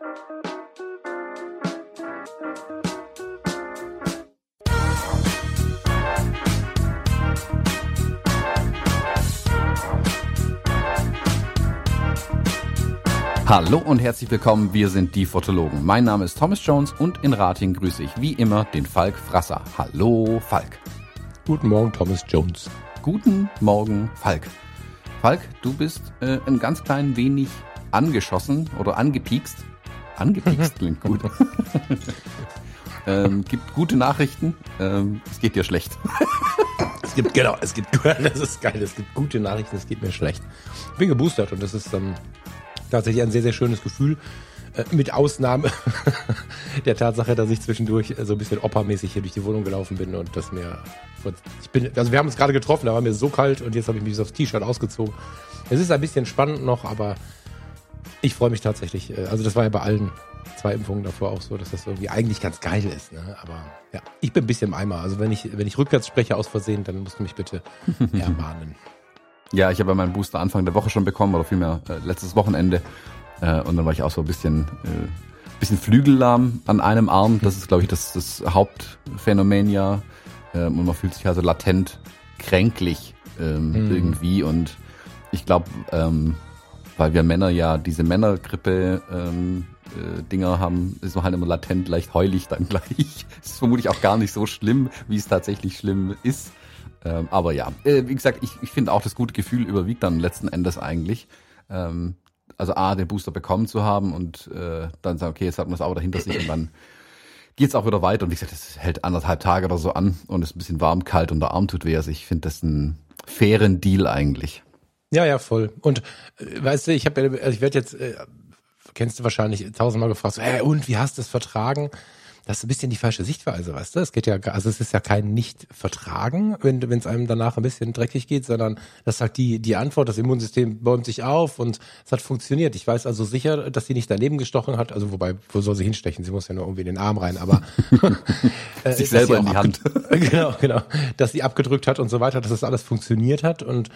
Hallo und herzlich willkommen, wir sind die Fotologen. Mein Name ist Thomas Jones und in Rating grüße ich wie immer den Falk Frasser. Hallo Falk. Guten Morgen, Thomas Jones. Guten Morgen, Falk. Falk, du bist äh, ein ganz klein wenig angeschossen oder angepiekst. Angepiekst klingt gut. ähm, gibt gute Nachrichten. Ähm, es geht dir schlecht. es gibt, genau, es gibt, das ist geil, es gibt gute Nachrichten, es geht mir schlecht. Ich bin geboostert und das ist ähm, tatsächlich ein sehr, sehr schönes Gefühl. Äh, mit Ausnahme der Tatsache, dass ich zwischendurch so ein bisschen oppermäßig hier durch die Wohnung gelaufen bin und das mir, ich bin, also wir haben uns gerade getroffen, da war mir so kalt und jetzt habe ich mich aufs T-Shirt ausgezogen. Es ist ein bisschen spannend noch, aber ich freue mich tatsächlich. Äh, also das war ja bei allen zwei Impfungen davor auch so, dass das irgendwie eigentlich ganz geil ist. Ne? Aber ja, ich bin ein bisschen im Eimer. Also wenn ich, wenn ich rückwärts spreche aus Versehen, dann musst du mich bitte ermahnen. Ja, ich habe meinen Booster Anfang der Woche schon bekommen, oder vielmehr äh, letztes Wochenende. Äh, und dann war ich auch so ein bisschen, äh, bisschen flügellahm an einem Arm. Das ist, glaube ich, das, das Hauptphänomen ja. Ähm, und man fühlt sich also latent kränklich ähm, mhm. irgendwie. Und ich glaube, ähm, weil wir Männer ja diese Männergrippe ähm, äh, Dinger haben, ist man halt immer latent leicht heulig dann gleich. ist vermutlich auch gar nicht so schlimm, wie es tatsächlich schlimm ist. Ähm, aber ja, äh, wie gesagt, ich, ich finde auch das gute Gefühl überwiegt dann letzten Endes eigentlich. Ähm, also A, den Booster bekommen zu haben und äh, dann sagen, okay, jetzt hat man es auch dahinter sich und dann geht's auch wieder weiter. Und wie gesagt, das hält anderthalb Tage oder so an und ist ein bisschen warm, kalt und der Arm tut weh. Also ich finde das einen fairen Deal eigentlich. Ja, ja, voll. Und äh, weißt du, ich habe, also ich werde jetzt, äh, kennst du wahrscheinlich tausendmal gefragt, so, hey, und wie hast du es vertragen? das ist ein bisschen die falsche Sichtweise, weißt du? Es geht ja, also es ist ja kein Nicht-Vertragen, wenn es einem danach ein bisschen dreckig geht, sondern das sagt die, die Antwort, das Immunsystem bäumt sich auf und es hat funktioniert. Ich weiß also sicher, dass sie nicht daneben gestochen hat, also wobei, wo soll sie hinstechen? Sie muss ja nur irgendwie in den Arm rein, aber äh, sich selber in die Hand. genau, genau. Dass sie abgedrückt hat und so weiter, dass das alles funktioniert hat und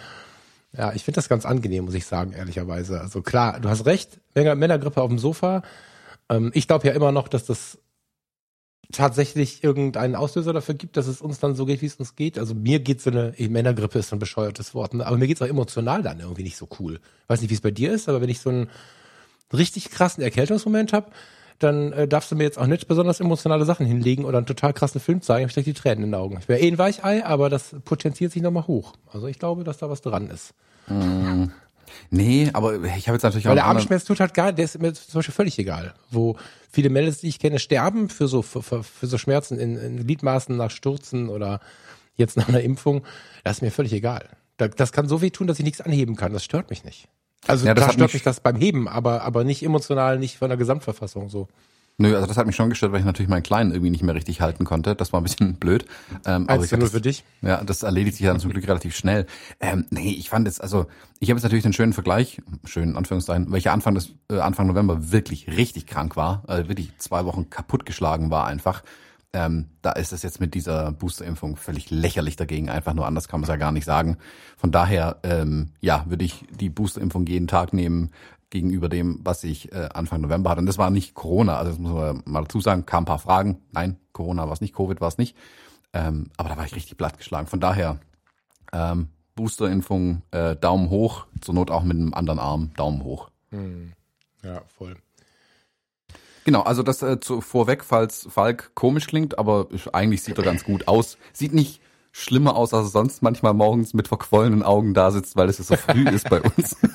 ja, ich finde das ganz angenehm, muss ich sagen, ehrlicherweise. Also klar, du hast recht, Männergrippe auf dem Sofa. Ähm, ich glaube ja immer noch, dass das tatsächlich irgendeinen Auslöser dafür gibt, dass es uns dann so geht, wie es uns geht. Also mir geht so eine Männergrippe ist ein bescheuertes Wort, ne? aber mir geht es auch emotional dann irgendwie nicht so cool. Weiß nicht, wie es bei dir ist, aber wenn ich so einen richtig krassen Erkältungsmoment habe, dann äh, darfst du mir jetzt auch nicht besonders emotionale Sachen hinlegen oder einen total krassen Film zeigen, ich die Tränen in den Augen. Ich wäre eh ein Weichei, aber das potenziert sich nochmal hoch. Also ich glaube, dass da was dran ist. Mm. Nee, aber ich habe jetzt natürlich Weil der Armschmerz tut halt gar, der ist mir zum Beispiel völlig egal. Wo viele Mädels, die ich kenne, sterben für so, für, für so Schmerzen in, in Gliedmaßen nach Stürzen oder jetzt nach einer Impfung. Das ist mir völlig egal. Das kann so weh tun, dass ich nichts anheben kann. Das stört mich nicht. Also ja, das klar stört mich das beim Heben, aber, aber nicht emotional, nicht von der Gesamtverfassung so. Nö, also das hat mich schon gestört, weil ich natürlich meinen Kleinen irgendwie nicht mehr richtig halten konnte. Das war ein bisschen blöd. Ähm, aber ich nur für dich? Ja, das erledigt sich dann zum Glück relativ schnell. Ähm, nee, ich fand jetzt, also ich habe jetzt natürlich den schönen Vergleich, schönen Anführungszeichen, welcher Anfang des äh, Anfang November wirklich richtig krank war, also wirklich zwei Wochen kaputtgeschlagen war einfach. Ähm, da ist es jetzt mit dieser Boosterimpfung völlig lächerlich dagegen. Einfach nur anders kann man es ja gar nicht sagen. Von daher, ähm, ja, würde ich die Boosterimpfung jeden Tag nehmen gegenüber dem, was ich äh, Anfang November hatte. Und das war nicht Corona, also das muss man mal dazu sagen, kam ein paar Fragen. Nein, Corona war es nicht, Covid war es nicht. Ähm, aber da war ich richtig plattgeschlagen. Von daher, ähm, Boosterimpfung, äh, Daumen hoch, zur Not auch mit einem anderen Arm, Daumen hoch. Hm. Ja, voll. Genau, also das äh, zu, vorweg, falls Falk komisch klingt, aber eigentlich sieht er ganz gut aus. Sieht nicht schlimmer aus, als er sonst manchmal morgens mit verquollenen Augen da sitzt, weil es ja so früh ist bei uns.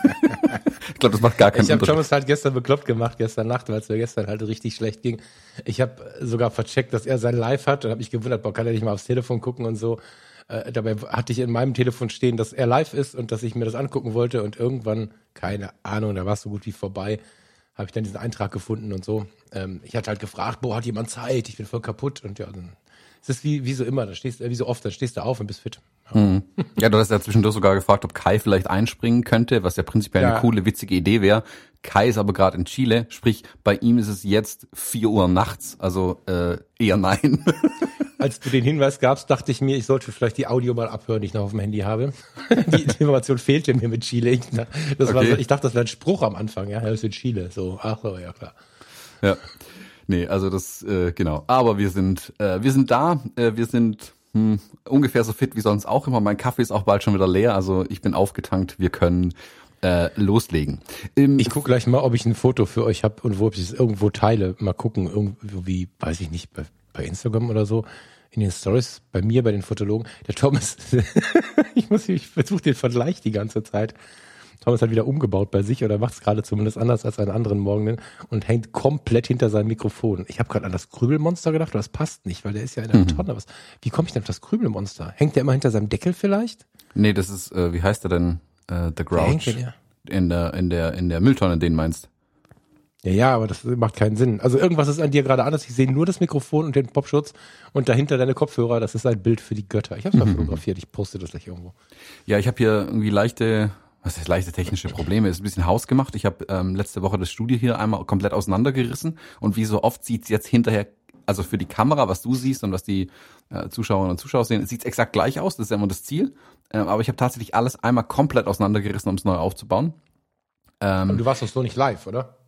Ich glaube, das macht gar keinen Ich habe Thomas halt gestern bekloppt gemacht, gestern Nacht, weil es mir gestern halt richtig schlecht ging. Ich habe sogar vercheckt, dass er sein Live hat und habe mich gewundert, boah, kann er nicht mal aufs Telefon gucken und so. Äh, dabei hatte ich in meinem Telefon stehen, dass er live ist und dass ich mir das angucken wollte und irgendwann, keine Ahnung, da war es so gut wie vorbei, habe ich dann diesen Eintrag gefunden und so. Ähm, ich hatte halt gefragt, boah, hat jemand Zeit? Ich bin voll kaputt und ja, dann es ist wie, wie so immer, da stehst, wie so oft, da stehst du auf und bist fit. Ja. Mhm. ja, du hast ja zwischendurch sogar gefragt, ob Kai vielleicht einspringen könnte, was ja prinzipiell ja. eine coole, witzige Idee wäre. Kai ist aber gerade in Chile, sprich, bei ihm ist es jetzt vier Uhr nachts, also äh, eher nein. Als du den Hinweis gabst, dachte ich mir, ich sollte vielleicht die Audio mal abhören, die ich noch auf dem Handy habe. Die Information fehlte mir mit Chile. Ich, das okay. war, ich dachte, das wäre ein Spruch am Anfang, ja, das ist in Chile. So, ach so, ja klar. Ja. Nee, also das, äh, genau. Aber wir sind, äh, wir sind da, äh, wir sind hm, ungefähr so fit wie sonst auch immer. Mein Kaffee ist auch bald schon wieder leer, also ich bin aufgetankt, wir können äh, loslegen. Ähm, ich gucke gleich mal, ob ich ein Foto für euch habe und wo ich es irgendwo teile. Mal gucken, irgendwie, weiß ich nicht, bei, Instagram oder so in den Stories bei mir, bei den Fotologen. Der Thomas, ich muss, ich versuche den Vergleich die ganze Zeit. Thomas hat wieder umgebaut bei sich oder macht es gerade zumindest anders als einen anderen Morgen und hängt komplett hinter seinem Mikrofon. Ich habe gerade an das Krübelmonster gedacht, aber das passt nicht, weil der ist ja in der mhm. Tonne. Was, wie komme ich denn auf das Krübelmonster? Hängt der immer hinter seinem Deckel vielleicht? Nee, das ist, äh, wie heißt der denn? Äh, The Grouch. Der in der, in der, in der Mülltonne, den meinst. Ja, ja, aber das macht keinen Sinn. Also irgendwas ist an dir gerade anders. Ich sehe nur das Mikrofon und den Popschutz und dahinter deine Kopfhörer. Das ist ein Bild für die Götter. Ich habe es mal mhm. fotografiert. Ich poste das gleich irgendwo. Ja, ich habe hier irgendwie leichte, was ist leichte technische Probleme. Ist ein bisschen hausgemacht. Ich habe ähm, letzte Woche das Studio hier einmal komplett auseinandergerissen und wie so oft sieht's jetzt hinterher, also für die Kamera, was du siehst und was die äh, Zuschauerinnen und Zuschauer sehen, sieht's exakt gleich aus. Das ist ja immer das Ziel. Ähm, aber ich habe tatsächlich alles einmal komplett auseinandergerissen, um es neu aufzubauen. Ähm, und du warst doch so nicht live, oder?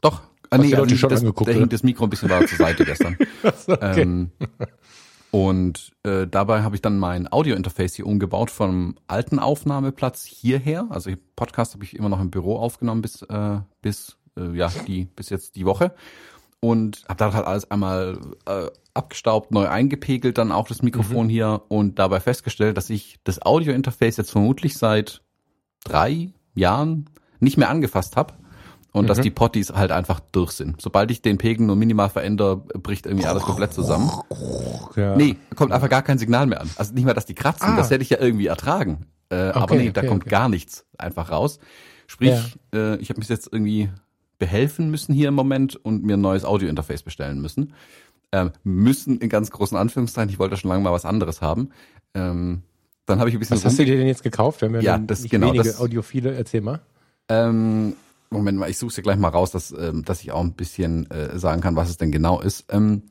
Doch. Ah, nee, also schon das, angeguckt, da hing das Mikro ein bisschen weiter zur Seite gestern. okay. ähm, und äh, dabei habe ich dann mein Audio-Interface hier umgebaut vom alten Aufnahmeplatz hierher. Also Podcast habe ich immer noch im Büro aufgenommen bis äh, bis äh, ja die bis jetzt die Woche und habe da halt alles einmal äh, abgestaubt, neu eingepegelt, dann auch das Mikrofon mhm. hier und dabei festgestellt, dass ich das Audio-Interface jetzt vermutlich seit drei Jahren nicht mehr angefasst habe und mhm. dass die Potties halt einfach durch sind. Sobald ich den Pegel nur minimal verändere, bricht irgendwie alles komplett zusammen. Ja. Nee, kommt einfach gar kein Signal mehr an. Also nicht mal, dass die kratzen, ah. das hätte ich ja irgendwie ertragen. Äh, okay, aber nee, da kommt okay. gar nichts einfach raus. Sprich, ja. äh, ich habe mich jetzt irgendwie behelfen müssen hier im Moment und mir ein neues Audio-Interface bestellen müssen. Ähm, müssen in ganz großen Anführungszeichen, ich wollte schon lange mal was anderes haben. Ähm, dann habe ich ein bisschen. Was hast du dir denn jetzt gekauft? Wir haben ja, ja das genau wenige das, Audiophile. Erzähl mal. Ähm, Moment mal, ich suche ja gleich mal raus, dass, ähm, dass ich auch ein bisschen äh, sagen kann, was es denn genau ist. Ähm,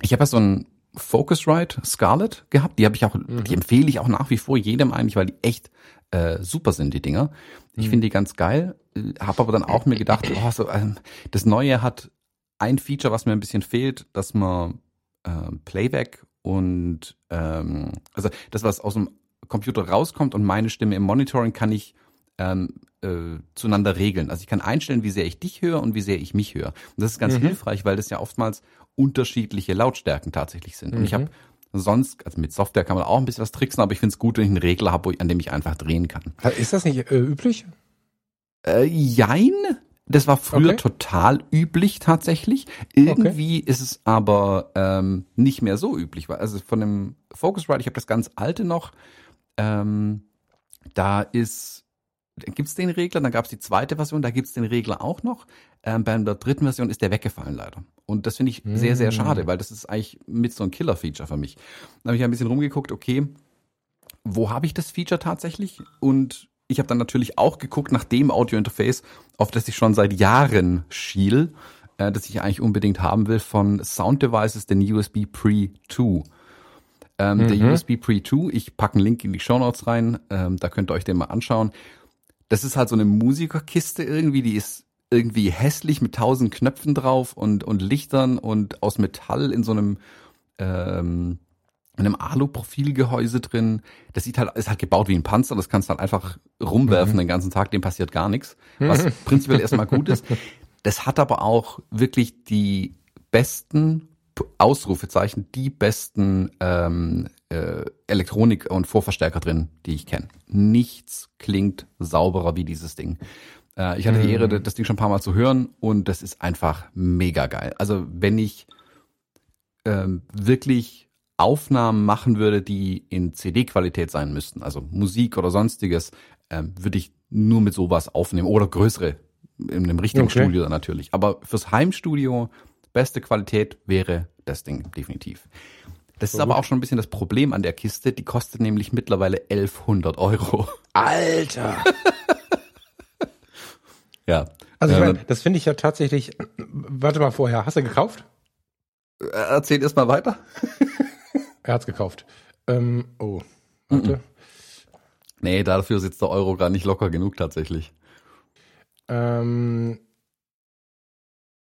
ich habe ja so ein Focusrite Scarlett gehabt, die habe ich auch, mhm. die empfehle ich auch nach wie vor jedem eigentlich, weil die echt äh, super sind, die Dinger. Ich mhm. finde die ganz geil, äh, habe aber dann auch mir gedacht, oh, so, ähm, das Neue hat ein Feature, was mir ein bisschen fehlt, dass man äh, Playback und ähm, also das, was aus dem Computer rauskommt und meine Stimme im Monitoring kann ich ähm, äh, zueinander regeln. Also ich kann einstellen, wie sehr ich dich höre und wie sehr ich mich höre. Und das ist ganz mhm. hilfreich, weil das ja oftmals unterschiedliche Lautstärken tatsächlich sind. Mhm. Und ich habe mhm. sonst, also mit Software kann man auch ein bisschen was tricksen, aber ich finde es gut, wenn ich einen Regler habe, an dem ich einfach drehen kann. Ist das nicht äh, üblich? Äh, jein. Das war früher okay. total üblich tatsächlich. Irgendwie okay. ist es aber ähm, nicht mehr so üblich. Also von dem Focusrite, ich habe das ganz alte noch, ähm, da ist gibt es den Regler, dann gab es die zweite Version, da gibt es den Regler auch noch. Ähm, bei der dritten Version ist der weggefallen leider. Und das finde ich mm. sehr, sehr hm. schade, weil das ist eigentlich mit so ein Killer-Feature für mich. Dann habe ich ein bisschen rumgeguckt, okay, wo habe ich das Feature tatsächlich? Und ich habe dann natürlich auch geguckt nach dem Audio-Interface, auf das ich schon seit Jahren schiel, äh, das ich eigentlich unbedingt haben will, von Sound Devices, den USB Pre 2. Ähm, mhm. Der USB Pre 2, ich packe einen Link in die Show Notes rein, ähm, da könnt ihr euch den mal anschauen das ist halt so eine Musikerkiste irgendwie, die ist irgendwie hässlich mit tausend Knöpfen drauf und, und Lichtern und aus Metall in so einem, ähm, in einem Alu-Profilgehäuse drin. Das sieht halt, ist halt gebaut wie ein Panzer, das kannst du halt einfach rumwerfen mhm. den ganzen Tag, dem passiert gar nichts. Was prinzipiell erstmal gut ist. Das hat aber auch wirklich die besten Ausrufezeichen, die besten ähm, äh, Elektronik und Vorverstärker drin, die ich kenne. Nichts klingt sauberer wie dieses Ding. Äh, ich hatte die Ehre, mhm. das Ding schon ein paar Mal zu hören und das ist einfach mega geil. Also wenn ich ähm, wirklich Aufnahmen machen würde, die in CD-Qualität sein müssten, also Musik oder sonstiges, ähm, würde ich nur mit sowas aufnehmen oder größere in einem richtigen okay. Studio natürlich. Aber fürs Heimstudio beste Qualität wäre das Ding definitiv. Das ist aber auch schon ein bisschen das Problem an der Kiste. Die kostet nämlich mittlerweile 1100 Euro. Alter! ja. Also ich meine, das finde ich ja tatsächlich. Warte mal vorher, hast du gekauft? Äh, erzähl erst mal weiter. er hat's gekauft. Ähm, oh, warte. Nee, dafür sitzt der Euro gar nicht locker genug tatsächlich. Ähm,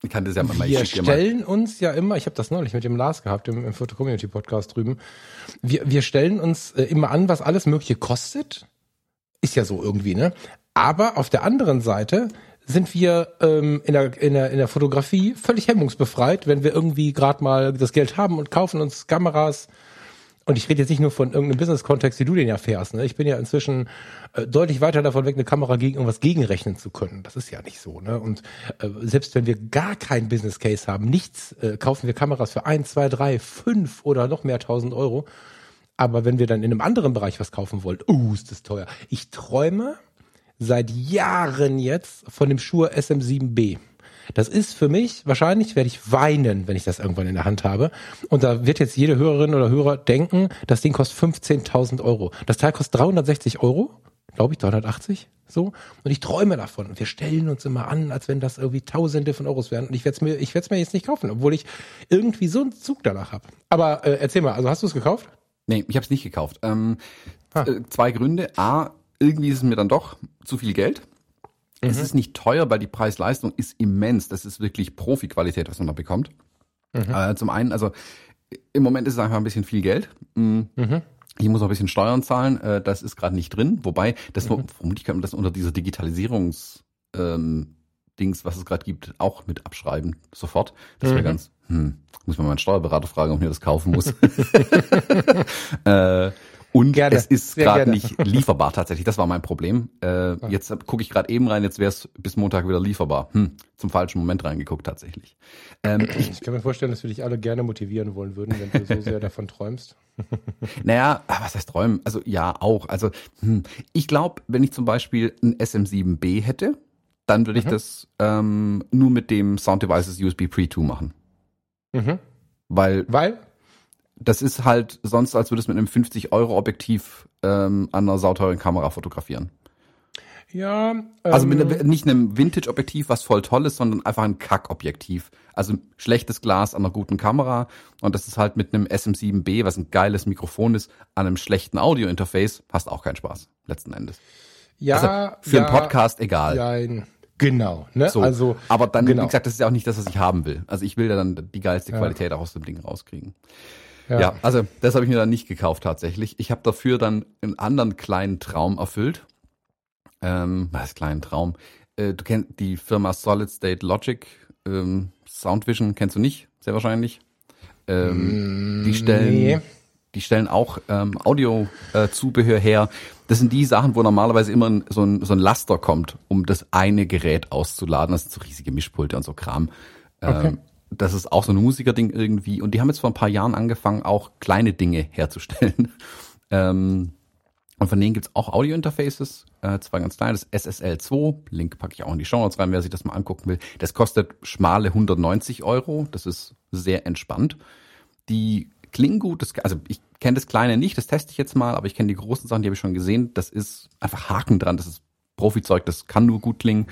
Ich kann das ja mal wir stellen mal. uns ja immer, ich habe das neulich mit dem Lars gehabt im, im Photo Community Podcast drüben. Wir, wir stellen uns äh, immer an, was alles Mögliche kostet. Ist ja so irgendwie, ne? Aber auf der anderen Seite sind wir ähm, in, der, in, der, in der Fotografie völlig hemmungsbefreit, wenn wir irgendwie gerade mal das Geld haben und kaufen uns Kameras, und ich rede jetzt nicht nur von irgendeinem Business-Kontext, wie du den ja fährst. Ne? Ich bin ja inzwischen äh, deutlich weiter davon weg, eine Kamera gegen irgendwas gegenrechnen zu können. Das ist ja nicht so. Ne? Und äh, selbst wenn wir gar kein Business Case haben, nichts, äh, kaufen wir Kameras für ein, zwei, drei, fünf oder noch mehr tausend Euro. Aber wenn wir dann in einem anderen Bereich was kaufen wollen, uh, ist das teuer. Ich träume seit Jahren jetzt von dem Shure SM7B. Das ist für mich, wahrscheinlich werde ich weinen, wenn ich das irgendwann in der Hand habe. Und da wird jetzt jede Hörerin oder Hörer denken, das Ding kostet 15.000 Euro. Das Teil kostet 360 Euro, glaube ich, 380, so. Und ich träume davon. Und wir stellen uns immer an, als wenn das irgendwie Tausende von Euros wären. Und ich werde es mir, ich werde es mir jetzt nicht kaufen, obwohl ich irgendwie so einen Zug danach habe. Aber äh, erzähl mal, also hast du es gekauft? Nee, ich habe es nicht gekauft. Ähm, ah. Zwei Gründe. A, irgendwie ist es mir dann doch zu viel Geld. Mhm. Es ist nicht teuer, weil die Preis-Leistung ist immens. Das ist wirklich Profi-Qualität, was man da bekommt. Mhm. Äh, zum einen, also im Moment ist es einfach ein bisschen viel Geld. Mhm. mhm. Ich muss noch ein bisschen Steuern zahlen, äh, das ist gerade nicht drin. Wobei, das mhm. vermutlich kann man das unter dieser Digitalisierungs ähm, Dings, was es gerade gibt, auch mit abschreiben sofort. Das wäre mhm. ganz, hm, muss man meinen Steuerberater fragen, ob mir das kaufen muss. äh, und gerne, es ist gerade nicht lieferbar tatsächlich. Das war mein Problem. Äh, jetzt gucke ich gerade eben rein, jetzt wäre es bis Montag wieder lieferbar. Hm, zum falschen Moment reingeguckt tatsächlich. Ähm, ich, ich, kann mir vorstellen, dass wir dich alle gerne motivieren wollen würden, wenn du so sehr davon träumst. naja, ah, was heißt träumen? Also ja, auch. Also hm, ich glaube, wenn ich zum Beispiel ein SM7B hätte, dann würde ich mhm. das ähm, nur mit dem Sound Devices USB Pre 2 machen. Mhm. Weil? Weil? Das ist halt sonst, als würdest du mit einem 50-Euro-Objektiv ähm, an einer sauteuren Kamera fotografieren. Ja. Ähm, also mit einem, nicht einem Vintage-Objektiv, was voll toll ist, sondern einfach ein Kack-Objektiv. Also schlechtes Glas an einer guten Kamera. Und das ist halt mit einem SM7B, was ein geiles Mikrofon ist, an einem schlechten Audio-Interface, hast auch keinen Spaß, letzten Endes. Ja. Also für ja, einen Podcast egal. Ja, Genau, ne? So, also, aber dann, genau. wie gesagt, das ist ja auch nicht das, was ich haben will. Also ich will ja dann die geilste ja. Qualität auch aus dem Ding rauskriegen. Ja. ja, also das habe ich mir dann nicht gekauft tatsächlich. Ich habe dafür dann einen anderen kleinen Traum erfüllt. Ähm, was ist kleinen Traum? Äh, du kennst die Firma Solid State Logic, ähm, Soundvision kennst du nicht, sehr wahrscheinlich. Ähm, mm, die stellen, nee. die stellen auch ähm, Audio-Zubehör äh, her. Das sind die Sachen, wo normalerweise immer so ein, so ein Laster kommt, um das eine Gerät auszuladen. Das sind so riesige Mischpulte und so Kram. Okay. Das ist auch so ein Musikerding irgendwie. Und die haben jetzt vor ein paar Jahren angefangen, auch kleine Dinge herzustellen. ähm, und von denen gibt's auch Audio-Interfaces, äh, zwei ganz kleine, das SSL2, Link packe ich auch in die Show Notes rein, wer sich das mal angucken will. Das kostet schmale 190 Euro, das ist sehr entspannt. Die klingen gut, das, also ich kenne das kleine nicht, das teste ich jetzt mal, aber ich kenne die großen Sachen, die habe ich schon gesehen. Das ist einfach Haken dran, das ist Profizeug, das kann nur gut klingen.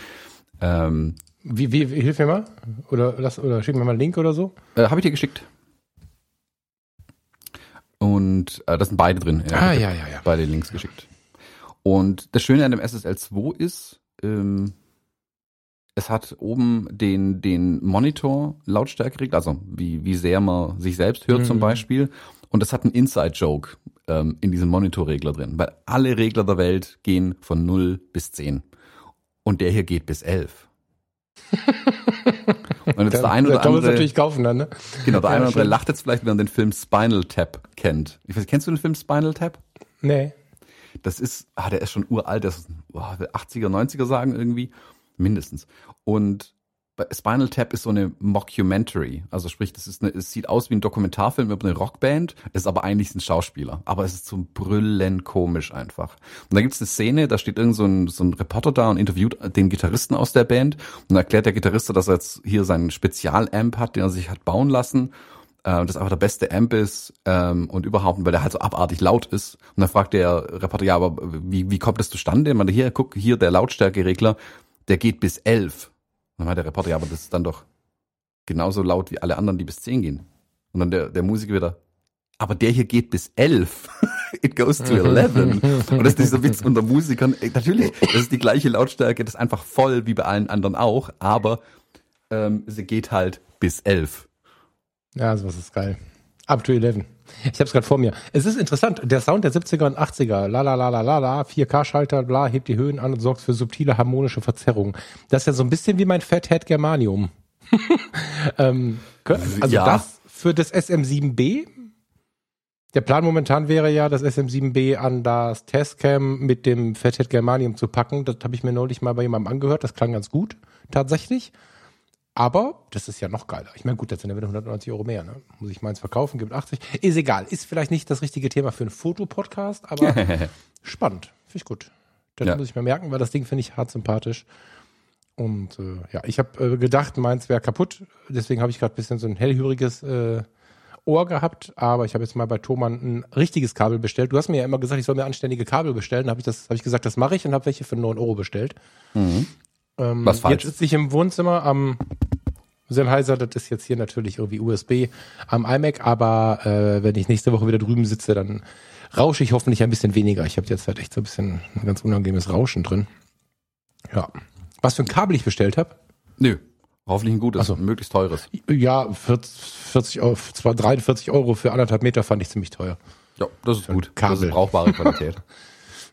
Ähm, wie, wie, hilf mir mal? Oder, lass, oder schick mir mal einen Link oder so? Äh, Habe ich dir geschickt. Und äh, das sind beide drin. Ja, ah, ja, ja, ja. Beide Links geschickt. Und das Schöne an dem SSL 2 ist, ähm, es hat oben den, den Monitor Lautstärkeregler, also wie, wie sehr man sich selbst hört mhm. zum Beispiel. Und das hat einen Inside-Joke ähm, in diesem Monitorregler drin, weil alle Regler der Welt gehen von 0 bis 10. Und der hier geht bis 11. Und jetzt der, der ein oder andere. natürlich kaufen dann, ne? Genau, der ja, eine oder andere lacht jetzt vielleicht, wenn man den Film Spinal Tap kennt. Ich weiß, kennst du den Film Spinal Tap? Nee. Das ist, ah, der ist schon uralt, das ist, oh, 80er, 90er sagen irgendwie. Mindestens. Und Spinal Tap ist so eine Mockumentary. Also sprich, das ist eine, es sieht aus wie ein Dokumentarfilm über eine Rockband, ist aber eigentlich ein Schauspieler. Aber es ist zum Brüllen komisch einfach. Und da gibt es eine Szene, da steht irgend so ein, so ein Reporter da und interviewt den Gitarristen aus der Band und erklärt der Gitarrist, dass er jetzt hier seinen Spezialamp hat, den er sich hat bauen lassen. Äh, das einfach der beste Amp ist ähm, und überhaupt, weil der halt so abartig laut ist. Und dann fragt der Reporter, ja, aber wie, wie kommt das zustande? Man, hier, guck, hier der Lautstärkeregler, der geht bis elf. Dann meint der Reporter, ja, aber das ist dann doch genauso laut wie alle anderen, die bis 10 gehen. Und dann der, der Musiker wieder, aber der hier geht bis 11. It goes to 11. Und das ist dieser Witz unter Musikern. Natürlich, das ist die gleiche Lautstärke, das ist einfach voll wie bei allen anderen auch, aber ähm, sie geht halt bis 11. Ja, sowas ist geil. Up to 11. Ich habe es gerade vor mir. Es ist interessant, der Sound der 70er und 80er, la la la la la la, 4K-Schalter, bla, hebt die Höhen an und sorgt für subtile harmonische Verzerrungen. Das ist ja so ein bisschen wie mein Fathead Germanium. ähm, also Ja. das für das SM7B. Der Plan momentan wäre ja, das SM7B an das Testcam mit dem Fathead Germanium zu packen. Das habe ich mir neulich mal bei jemandem angehört. Das klang ganz gut, tatsächlich. Aber das ist ja noch geiler. Ich meine, gut, das sind ja wieder 190 Euro mehr. Ne? Muss ich meins verkaufen, gibt 80. Ist egal. Ist vielleicht nicht das richtige Thema für einen Fotopodcast, aber spannend. Finde ich gut. Das Ja. muss ich mir merken, weil das Ding finde ich hart sympathisch. Und äh, ja, ich habe äh, gedacht, meins wäre kaputt. Deswegen habe ich gerade ein bisschen so ein hellhöriges äh, Ohr gehabt. Aber ich habe jetzt mal bei Thomann ein richtiges Kabel bestellt. Du hast mir ja immer gesagt, ich soll mir anständige Kabel bestellen. Habe ich das, habe ich gesagt, das mache ich und habe welche für 9 Euro bestellt. Ähm, Was falsch? Jetzt sitze ich im Wohnzimmer am Sennheiser, das ist jetzt hier natürlich irgendwie USB am iMac, aber äh, wenn ich nächste Woche wieder drüben sitze, dann rausche ich hoffentlich ein bisschen weniger. Ich habe jetzt halt echt so ein bisschen ein ganz unangenehmes Rauschen drin. Ja. Was für ein Kabel ich bestellt habe? Nö. Hoffentlich ein gutes, so. möglichst teures. Ja, 40, 40 Euro, zwar 43 Euro für anderthalb Meter fand ich ziemlich teuer. Ja, das ist gut. Das Kabel. ist brauchbare Qualität.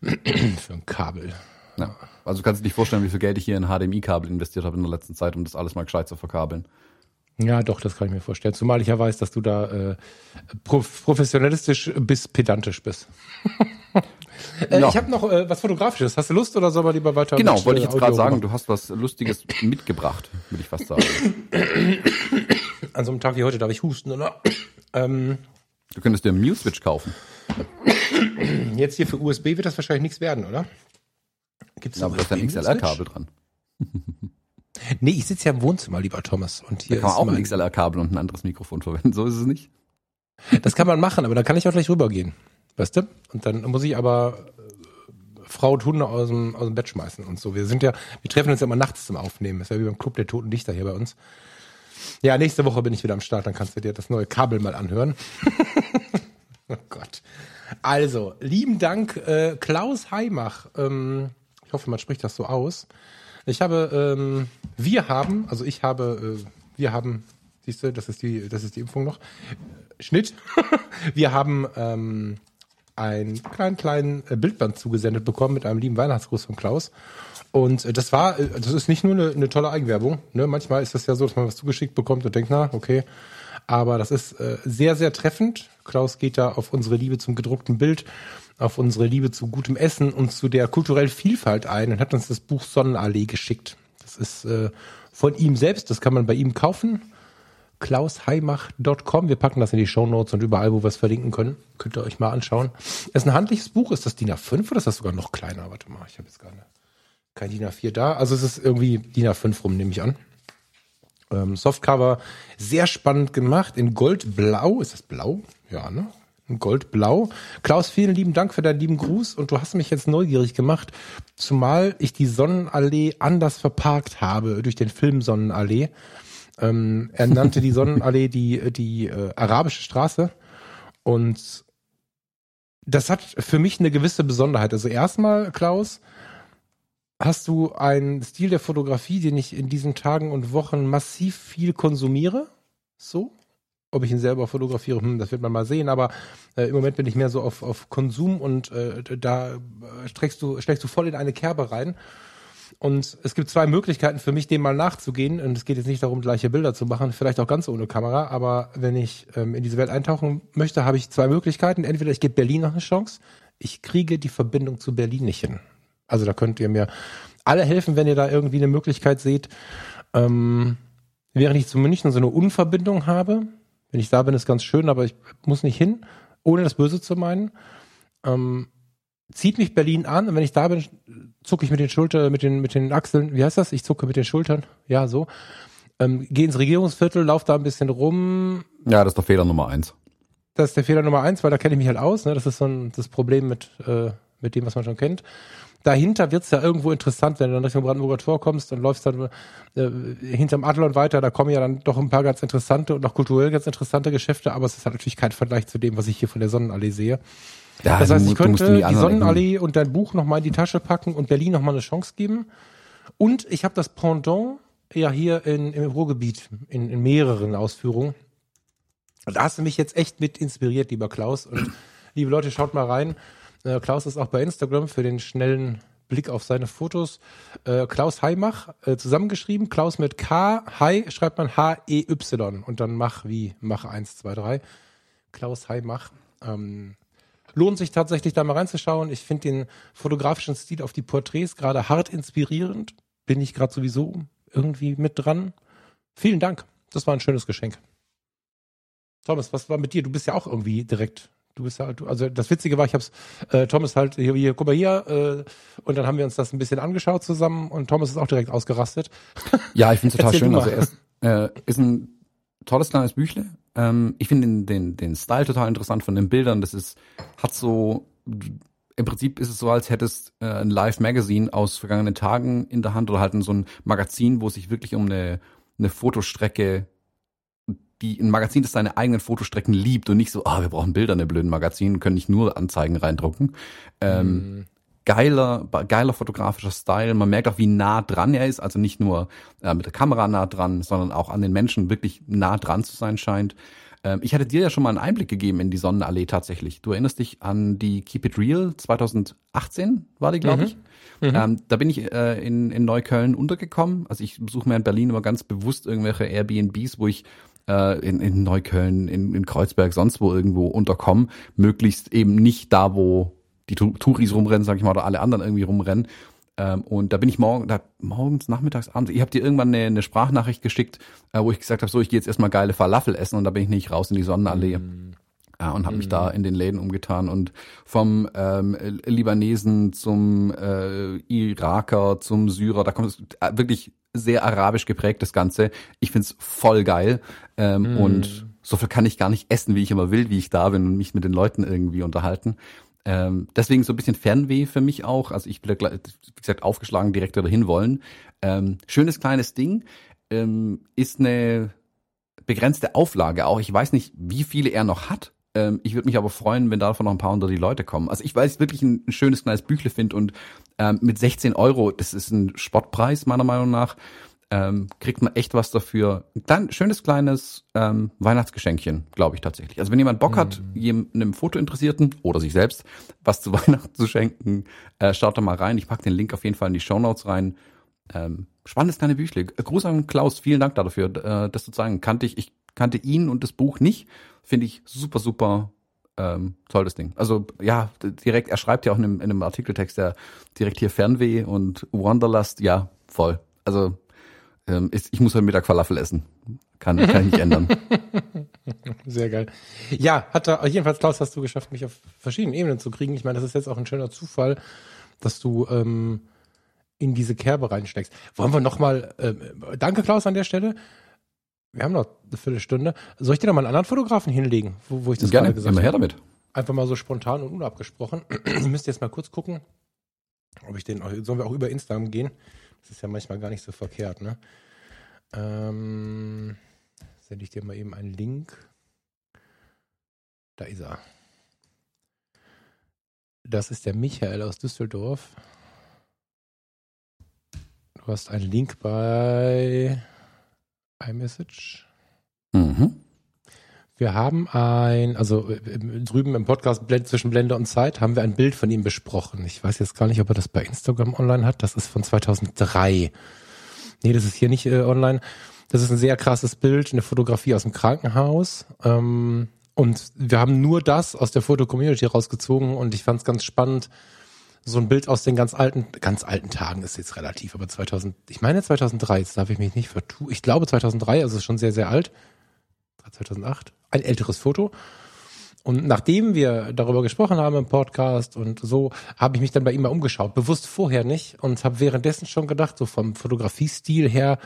Für ein Kabel. ja. Also kannst du dir vorstellen, wie viel Geld ich hier in HDMI-Kabel investiert habe in der letzten Zeit, um das alles mal gescheit zu verkabeln. Ja, doch, das kann ich mir vorstellen. Zumal ich ja weiß, dass du da äh, prof professionalistisch bis pedantisch bist. äh, Ja. Ich habe noch äh, was Fotografisches. Hast du Lust oder soll man lieber weiter? Genau, mit, wollte ich äh, jetzt gerade sagen, machen? du hast was Lustiges mitgebracht, würde ich fast sagen. An so einem Tag wie heute darf ich husten, oder? ähm, Du könntest dir einen Mute-Switch kaufen. jetzt hier für USB wird das wahrscheinlich nichts werden, oder? Gibt's Ja, aber da ist ein XLR-Kabel dran. Nee, ich sitze ja im Wohnzimmer, lieber Thomas. Und Da hier kann man auch ein XLR-Kabel und ein anderes Mikrofon verwenden. So ist es nicht. Das kann man machen, aber dann kann ich auch gleich rübergehen. Weißt du? Und dann muss ich aber äh, Frau und Hunde aus dem, aus dem Bett schmeißen und so. Wir sind ja, wir treffen uns ja immer nachts zum Aufnehmen. Das ist ja wie beim Club der Toten Dichter hier bei uns. Ja, nächste Woche bin ich wieder am Start, dann kannst du dir das neue Kabel mal anhören. oh Gott. Also, lieben Dank, äh, Klaus Heimach. Ähm, ich hoffe, man spricht das so aus. Ich habe, ähm, wir haben, also ich habe, äh, wir haben, siehst du, das ist die, das ist die Impfung noch. Schnitt. wir haben ähm, einen kleinen, kleinen äh, Bildband zugesendet bekommen mit einem lieben Weihnachtsgruß von Klaus. Und äh, das war, äh, das ist nicht nur eine, eine tolle Eigenwerbung. Ne? Manchmal ist das ja so, dass man was zugeschickt bekommt und denkt, na, okay. Aber das ist äh, sehr, sehr treffend. Klaus geht da auf unsere Liebe zum gedruckten Bild, auf unsere Liebe zu gutem Essen und zu der kulturellen Vielfalt ein und hat uns das Buch Sonnenallee geschickt. Das ist äh, von ihm selbst, das kann man bei ihm kaufen klausheimach.com. Wir packen das in die Shownotes und überall, wo wir es verlinken können. Könnt ihr euch mal anschauen. Es ist ein handliches Buch. Ist das DIN A5 oder ist das sogar noch kleiner? Warte mal, ich habe jetzt gar kein DIN A4 da. Also es ist irgendwie DIN A5 rum, nehme ich an. Ähm, Softcover, sehr spannend gemacht, in Goldblau. Ist das blau? Ja, ne? Goldblau. Klaus, vielen lieben Dank für deinen lieben Gruß und du hast mich jetzt neugierig gemacht, zumal ich die Sonnenallee anders verparkt habe durch den Film Sonnenallee. Ähm, er nannte die Sonnenallee die, die äh, arabische Straße. Und das hat für mich eine gewisse Besonderheit. Also erstmal, Klaus, hast du einen Stil der Fotografie, den ich in diesen Tagen und Wochen massiv viel konsumiere. So. Ob ich ihn selber fotografiere, hm, das wird man mal sehen, aber äh, im Moment bin ich mehr so auf, auf Konsum und äh, da äh, streckst du, schlägst du voll in eine Kerbe rein. Und es gibt zwei Möglichkeiten für mich, dem mal nachzugehen. Und es geht jetzt nicht darum, gleiche Bilder zu machen, vielleicht auch ganz ohne Kamera. Aber wenn ich ähm, in diese Welt eintauchen möchte, habe ich zwei Möglichkeiten. Entweder ich gebe Berlin noch eine Chance. Ich kriege die Verbindung zu Berlin nicht hin. Also da könnt ihr mir alle helfen, wenn ihr da irgendwie eine Möglichkeit seht. Ähm, während ich zu München so eine Unverbindung habe. Wenn ich da bin, ist ganz schön, aber ich muss nicht hin, ohne das Böse zu meinen. Ähm, zieht mich Berlin an und wenn ich da bin, zucke ich mit den Schultern, mit den, mit den Achseln, wie heißt das? Ich zucke mit den Schultern, ja, so. Ähm, Gehe ins Regierungsviertel, lauf da ein bisschen rum. Ja, das ist doch Fehler Nummer eins. Das ist der Fehler Nummer eins, weil da kenne ich mich halt aus. Ne? Das ist so ein, das Problem mit, äh, mit dem, was man schon kennt. Dahinter wird's ja irgendwo interessant, wenn du dann Richtung Brandenburger Tor kommst und läufst dann äh, hinterm Adlon weiter, da kommen ja dann doch ein paar ganz interessante und auch kulturell ganz interessante Geschäfte, aber es ist halt natürlich kein Vergleich zu dem, was ich hier von der Sonnenallee sehe. Ja, Das heißt, ich könnte die, Ecken- Sonnenallee und dein Buch nochmal in die Tasche packen und Berlin nochmal eine Chance geben. Und ich habe das Pendant ja hier in, im Ruhrgebiet in, in mehreren Ausführungen. Da hast du mich jetzt echt mit inspiriert, lieber Klaus. Und liebe Leute, schaut mal rein. Äh, Klaus ist auch bei Instagram für den schnellen Blick auf seine Fotos. Äh, Klaus Heimach, äh, zusammengeschrieben. Klaus mit K. Hai schreibt man H-E-Y und dann Mach wie Mach 1, 2, 3. Klaus Heimach. Ähm, lohnt sich tatsächlich da mal reinzuschauen. Ich finde den fotografischen Stil auf die Porträts gerade hart inspirierend. Bin ich gerade sowieso irgendwie mit dran. Vielen Dank. Das war ein schönes Geschenk. Thomas, was war mit dir? Du bist ja auch irgendwie direkt. Du bist ja, du, also das Witzige war, ich hab's äh, Thomas halt hier, hier, guck mal hier, äh, und dann haben wir uns das ein bisschen angeschaut zusammen und Thomas ist auch direkt ausgerastet. Ja, ich finde total schön. Also er ist, äh, ist ein tolles kleines Büchle. Ähm, ich finde den, den, den Style total interessant von den Bildern. Das ist, hat so, im Prinzip ist es so, als hättest äh, ein Live-Magazine aus vergangenen Tagen in der Hand oder halt so ein Magazin, wo es sich wirklich um eine, eine Fotostrecke die ein Magazin, das seine eigenen Fotostrecken liebt und nicht so, ah, oh, wir brauchen Bilder in der blöden Magazin, können nicht nur Anzeigen reindrucken. Ähm, mm. Geiler, geiler fotografischer Style. Man merkt auch, wie nah dran er ist. Also nicht nur äh, mit der Kamera nah dran, sondern auch an den Menschen wirklich nah dran zu sein scheint. Ähm, ich hatte dir ja schon mal einen Einblick gegeben in die Sonnenallee tatsächlich. Du erinnerst dich an die Keep It Real 2018 war die, glaube mhm. ich. Mhm. Ähm, da bin ich äh, in, in Neukölln untergekommen. Also ich besuche mir in Berlin immer ganz bewusst irgendwelche Airbnbs, wo ich äh, in, in Neukölln, in, in Kreuzberg, sonst wo irgendwo unterkommen, möglichst eben nicht da, wo die Touris rumrennen, sag ich mal, oder alle anderen irgendwie rumrennen. Ähm, und da bin ich morgen, da, morgens, nachmittags, abends, ich habe dir irgendwann eine, eine Sprachnachricht geschickt, äh, wo ich gesagt habe, so, ich gehe jetzt erstmal geile Falafel essen und da bin ich nicht raus in die Sonnenallee. Mm. Ja, und habe mm. mich da in den Läden umgetan und vom ähm, Libanesen zum äh, Iraker zum Syrer, da kommt es äh, wirklich sehr arabisch geprägt, das Ganze. Ich find's voll geil. Ähm, mm. Und so viel kann ich gar nicht essen, wie ich immer will, wie ich da bin und mich mit den Leuten irgendwie unterhalten. Ähm, deswegen so ein bisschen Fernweh für mich auch. Also ich bin, wie gesagt, aufgeschlagen, direkt dahin wollen. Ähm, schönes kleines Ding. Ähm, ist eine begrenzte Auflage auch. Ich weiß nicht, wie viele er noch hat. Ähm, ich würde mich aber freuen, wenn davon noch ein paar unter die Leute kommen. Also ich weiß wirklich ein, ein schönes kleines Büchle finde und ähm, mit 16 Euro, das ist ein Spottpreis meiner Meinung nach, ähm, kriegt man echt was dafür. Ein klein, schönes kleines ähm, Weihnachtsgeschenkchen, glaube ich tatsächlich. Also wenn jemand Bock hat, mhm. jemandem Fotointeressierten oder sich selbst was zu Weihnachten zu schenken, äh, schaut da mal rein. Ich pack den Link auf jeden Fall in die Show Notes rein. Ähm, spannendes kleine Büchle. Gruß an Klaus, vielen Dank dafür, äh, das zu zeigen. Kannte ich, ich kannte ihn und das Buch nicht. Finde ich super, super ähm, tolles Ding. Also ja, direkt, er schreibt ja auch in einem, in einem Artikeltext ja direkt hier Fernweh und Wanderlust, ja, voll. Also ähm, ist, ich muss heute Mittag Falafel essen. Kann, kann ich nicht ändern. Sehr geil. Ja, hat er, jedenfalls Klaus, hast du geschafft, mich auf verschiedenen Ebenen zu kriegen. Ich meine, das ist jetzt auch ein schöner Zufall, dass du ähm, in diese Kerbe reinsteckst. Wollen wir nochmal, äh, danke Klaus an der Stelle. Wir haben noch eine Viertelstunde. Soll ich dir noch mal einen anderen Fotografen hinlegen, wo, wo ich das Gerne, gerade gesagt habe? her damit. Einfach mal so spontan und unabgesprochen. ich müsste jetzt mal kurz gucken, ob ich den, sollen wir auch über Instagram gehen? Das ist ja manchmal gar nicht so verkehrt, ne? Ähm, sende ich dir mal eben einen Link. Da ist er. Das ist der Michael aus Düsseldorf. Du hast einen Link bei iMessage. Mhm. Wir haben ein, also äh, drüben im Podcast zwischen Blende und Zeit haben wir ein Bild von ihm besprochen. Ich weiß jetzt gar nicht, ob er das bei Instagram online hat. Das ist von 2003. Nee, das ist hier nicht äh, online. Das ist ein sehr krasses Bild, eine Fotografie aus dem Krankenhaus. Ähm, und wir haben nur das aus der Foto-Community rausgezogen und ich fand es ganz spannend, so ein Bild aus den ganz alten, ganz alten Tagen ist jetzt relativ, aber 2000, ich meine 2003, jetzt darf ich mich nicht vertun. Ich glaube 2003, also schon sehr, sehr alt. 2008, ein älteres Foto. Und nachdem wir darüber gesprochen haben im Podcast und so, habe ich mich dann bei ihm mal umgeschaut. Bewusst vorher nicht und habe währenddessen schon gedacht, so vom Fotografiestil her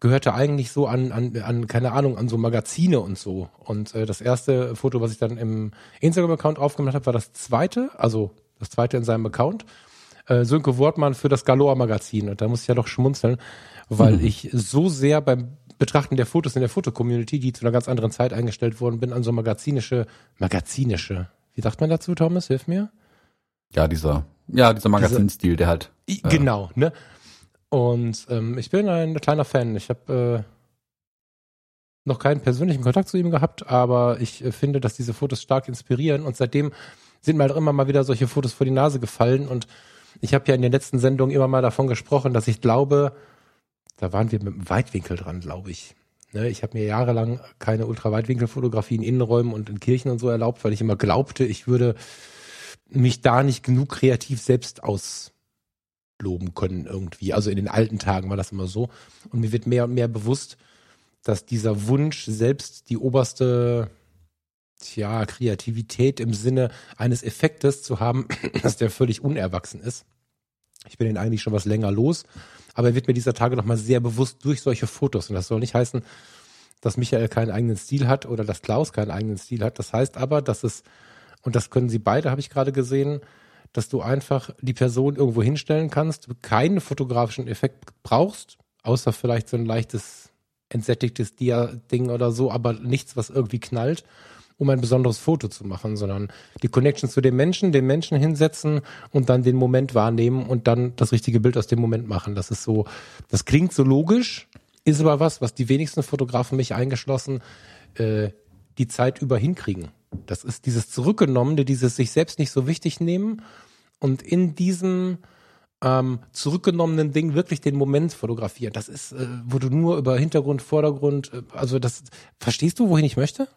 gehörte eigentlich so an, an, an, keine Ahnung, an so Magazine und so. Und äh, das erste Foto, was ich dann im Instagram-Account aufgemacht habe, war das zweite, also das zweite in seinem Account. Äh, Sönke Wortmann für das Galore Magazin. Und da muss ich ja doch schmunzeln, weil mhm. ich so sehr beim Betrachten der Fotos in der Fotocommunity, die zu einer ganz anderen Zeit eingestellt worden bin, an so magazinische, magazinische, wie sagt man dazu, Thomas? Hilf mir. Ja, dieser, ja, dieser Magazinstil, der halt. Äh, genau, ne? Und ähm, ich bin ein kleiner Fan. Ich habe äh, noch keinen persönlichen Kontakt zu ihm gehabt, aber ich äh, finde, dass diese Fotos stark inspirieren. Und seitdem sind mir halt immer mal wieder solche Fotos vor die Nase gefallen. Und ich habe ja in den letzten Sendungen immer mal davon gesprochen, dass ich glaube, da waren wir mit dem Weitwinkel dran, glaube ich. Ne, ich habe mir jahrelang keine Ultraweitwinkelfotografie in Innenräumen und in Kirchen und so erlaubt, weil ich immer glaubte, ich würde mich da nicht genug kreativ selbst ausloben können irgendwie. Also in den alten Tagen war das immer so. Und mir wird mehr und mehr bewusst, dass dieser Wunsch, selbst die oberste tja, Kreativität im Sinne eines Effektes zu haben, dass der völlig unerwachsen ist. Ich bin den eigentlich schon was länger los, aber er wird mir dieser Tage nochmal sehr bewusst durch solche Fotos. Und das soll nicht heißen, dass Michael keinen eigenen Stil hat oder dass Klaus keinen eigenen Stil hat. Das heißt aber, dass es, und das können sie beide, habe ich gerade gesehen, dass du einfach die Person irgendwo hinstellen kannst, du keinen fotografischen Effekt brauchst, außer vielleicht so ein leichtes entsättigtes Dia-Ding oder so, aber nichts, was irgendwie knallt um ein besonderes Foto zu machen, sondern die Connection zu dem Menschen, den Menschen hinsetzen und dann den Moment wahrnehmen und dann das richtige Bild aus dem Moment machen. Das ist so, das klingt so logisch, ist aber was, was die wenigsten Fotografen mich eingeschlossen äh, die Zeit über hinkriegen. Das ist dieses Zurückgenommene, dieses sich selbst nicht so wichtig nehmen und in diesem ähm, zurückgenommenen Ding wirklich den Moment fotografieren. Das ist, äh, wo du nur über Hintergrund, Vordergrund, äh, also das, verstehst du, wohin ich möchte?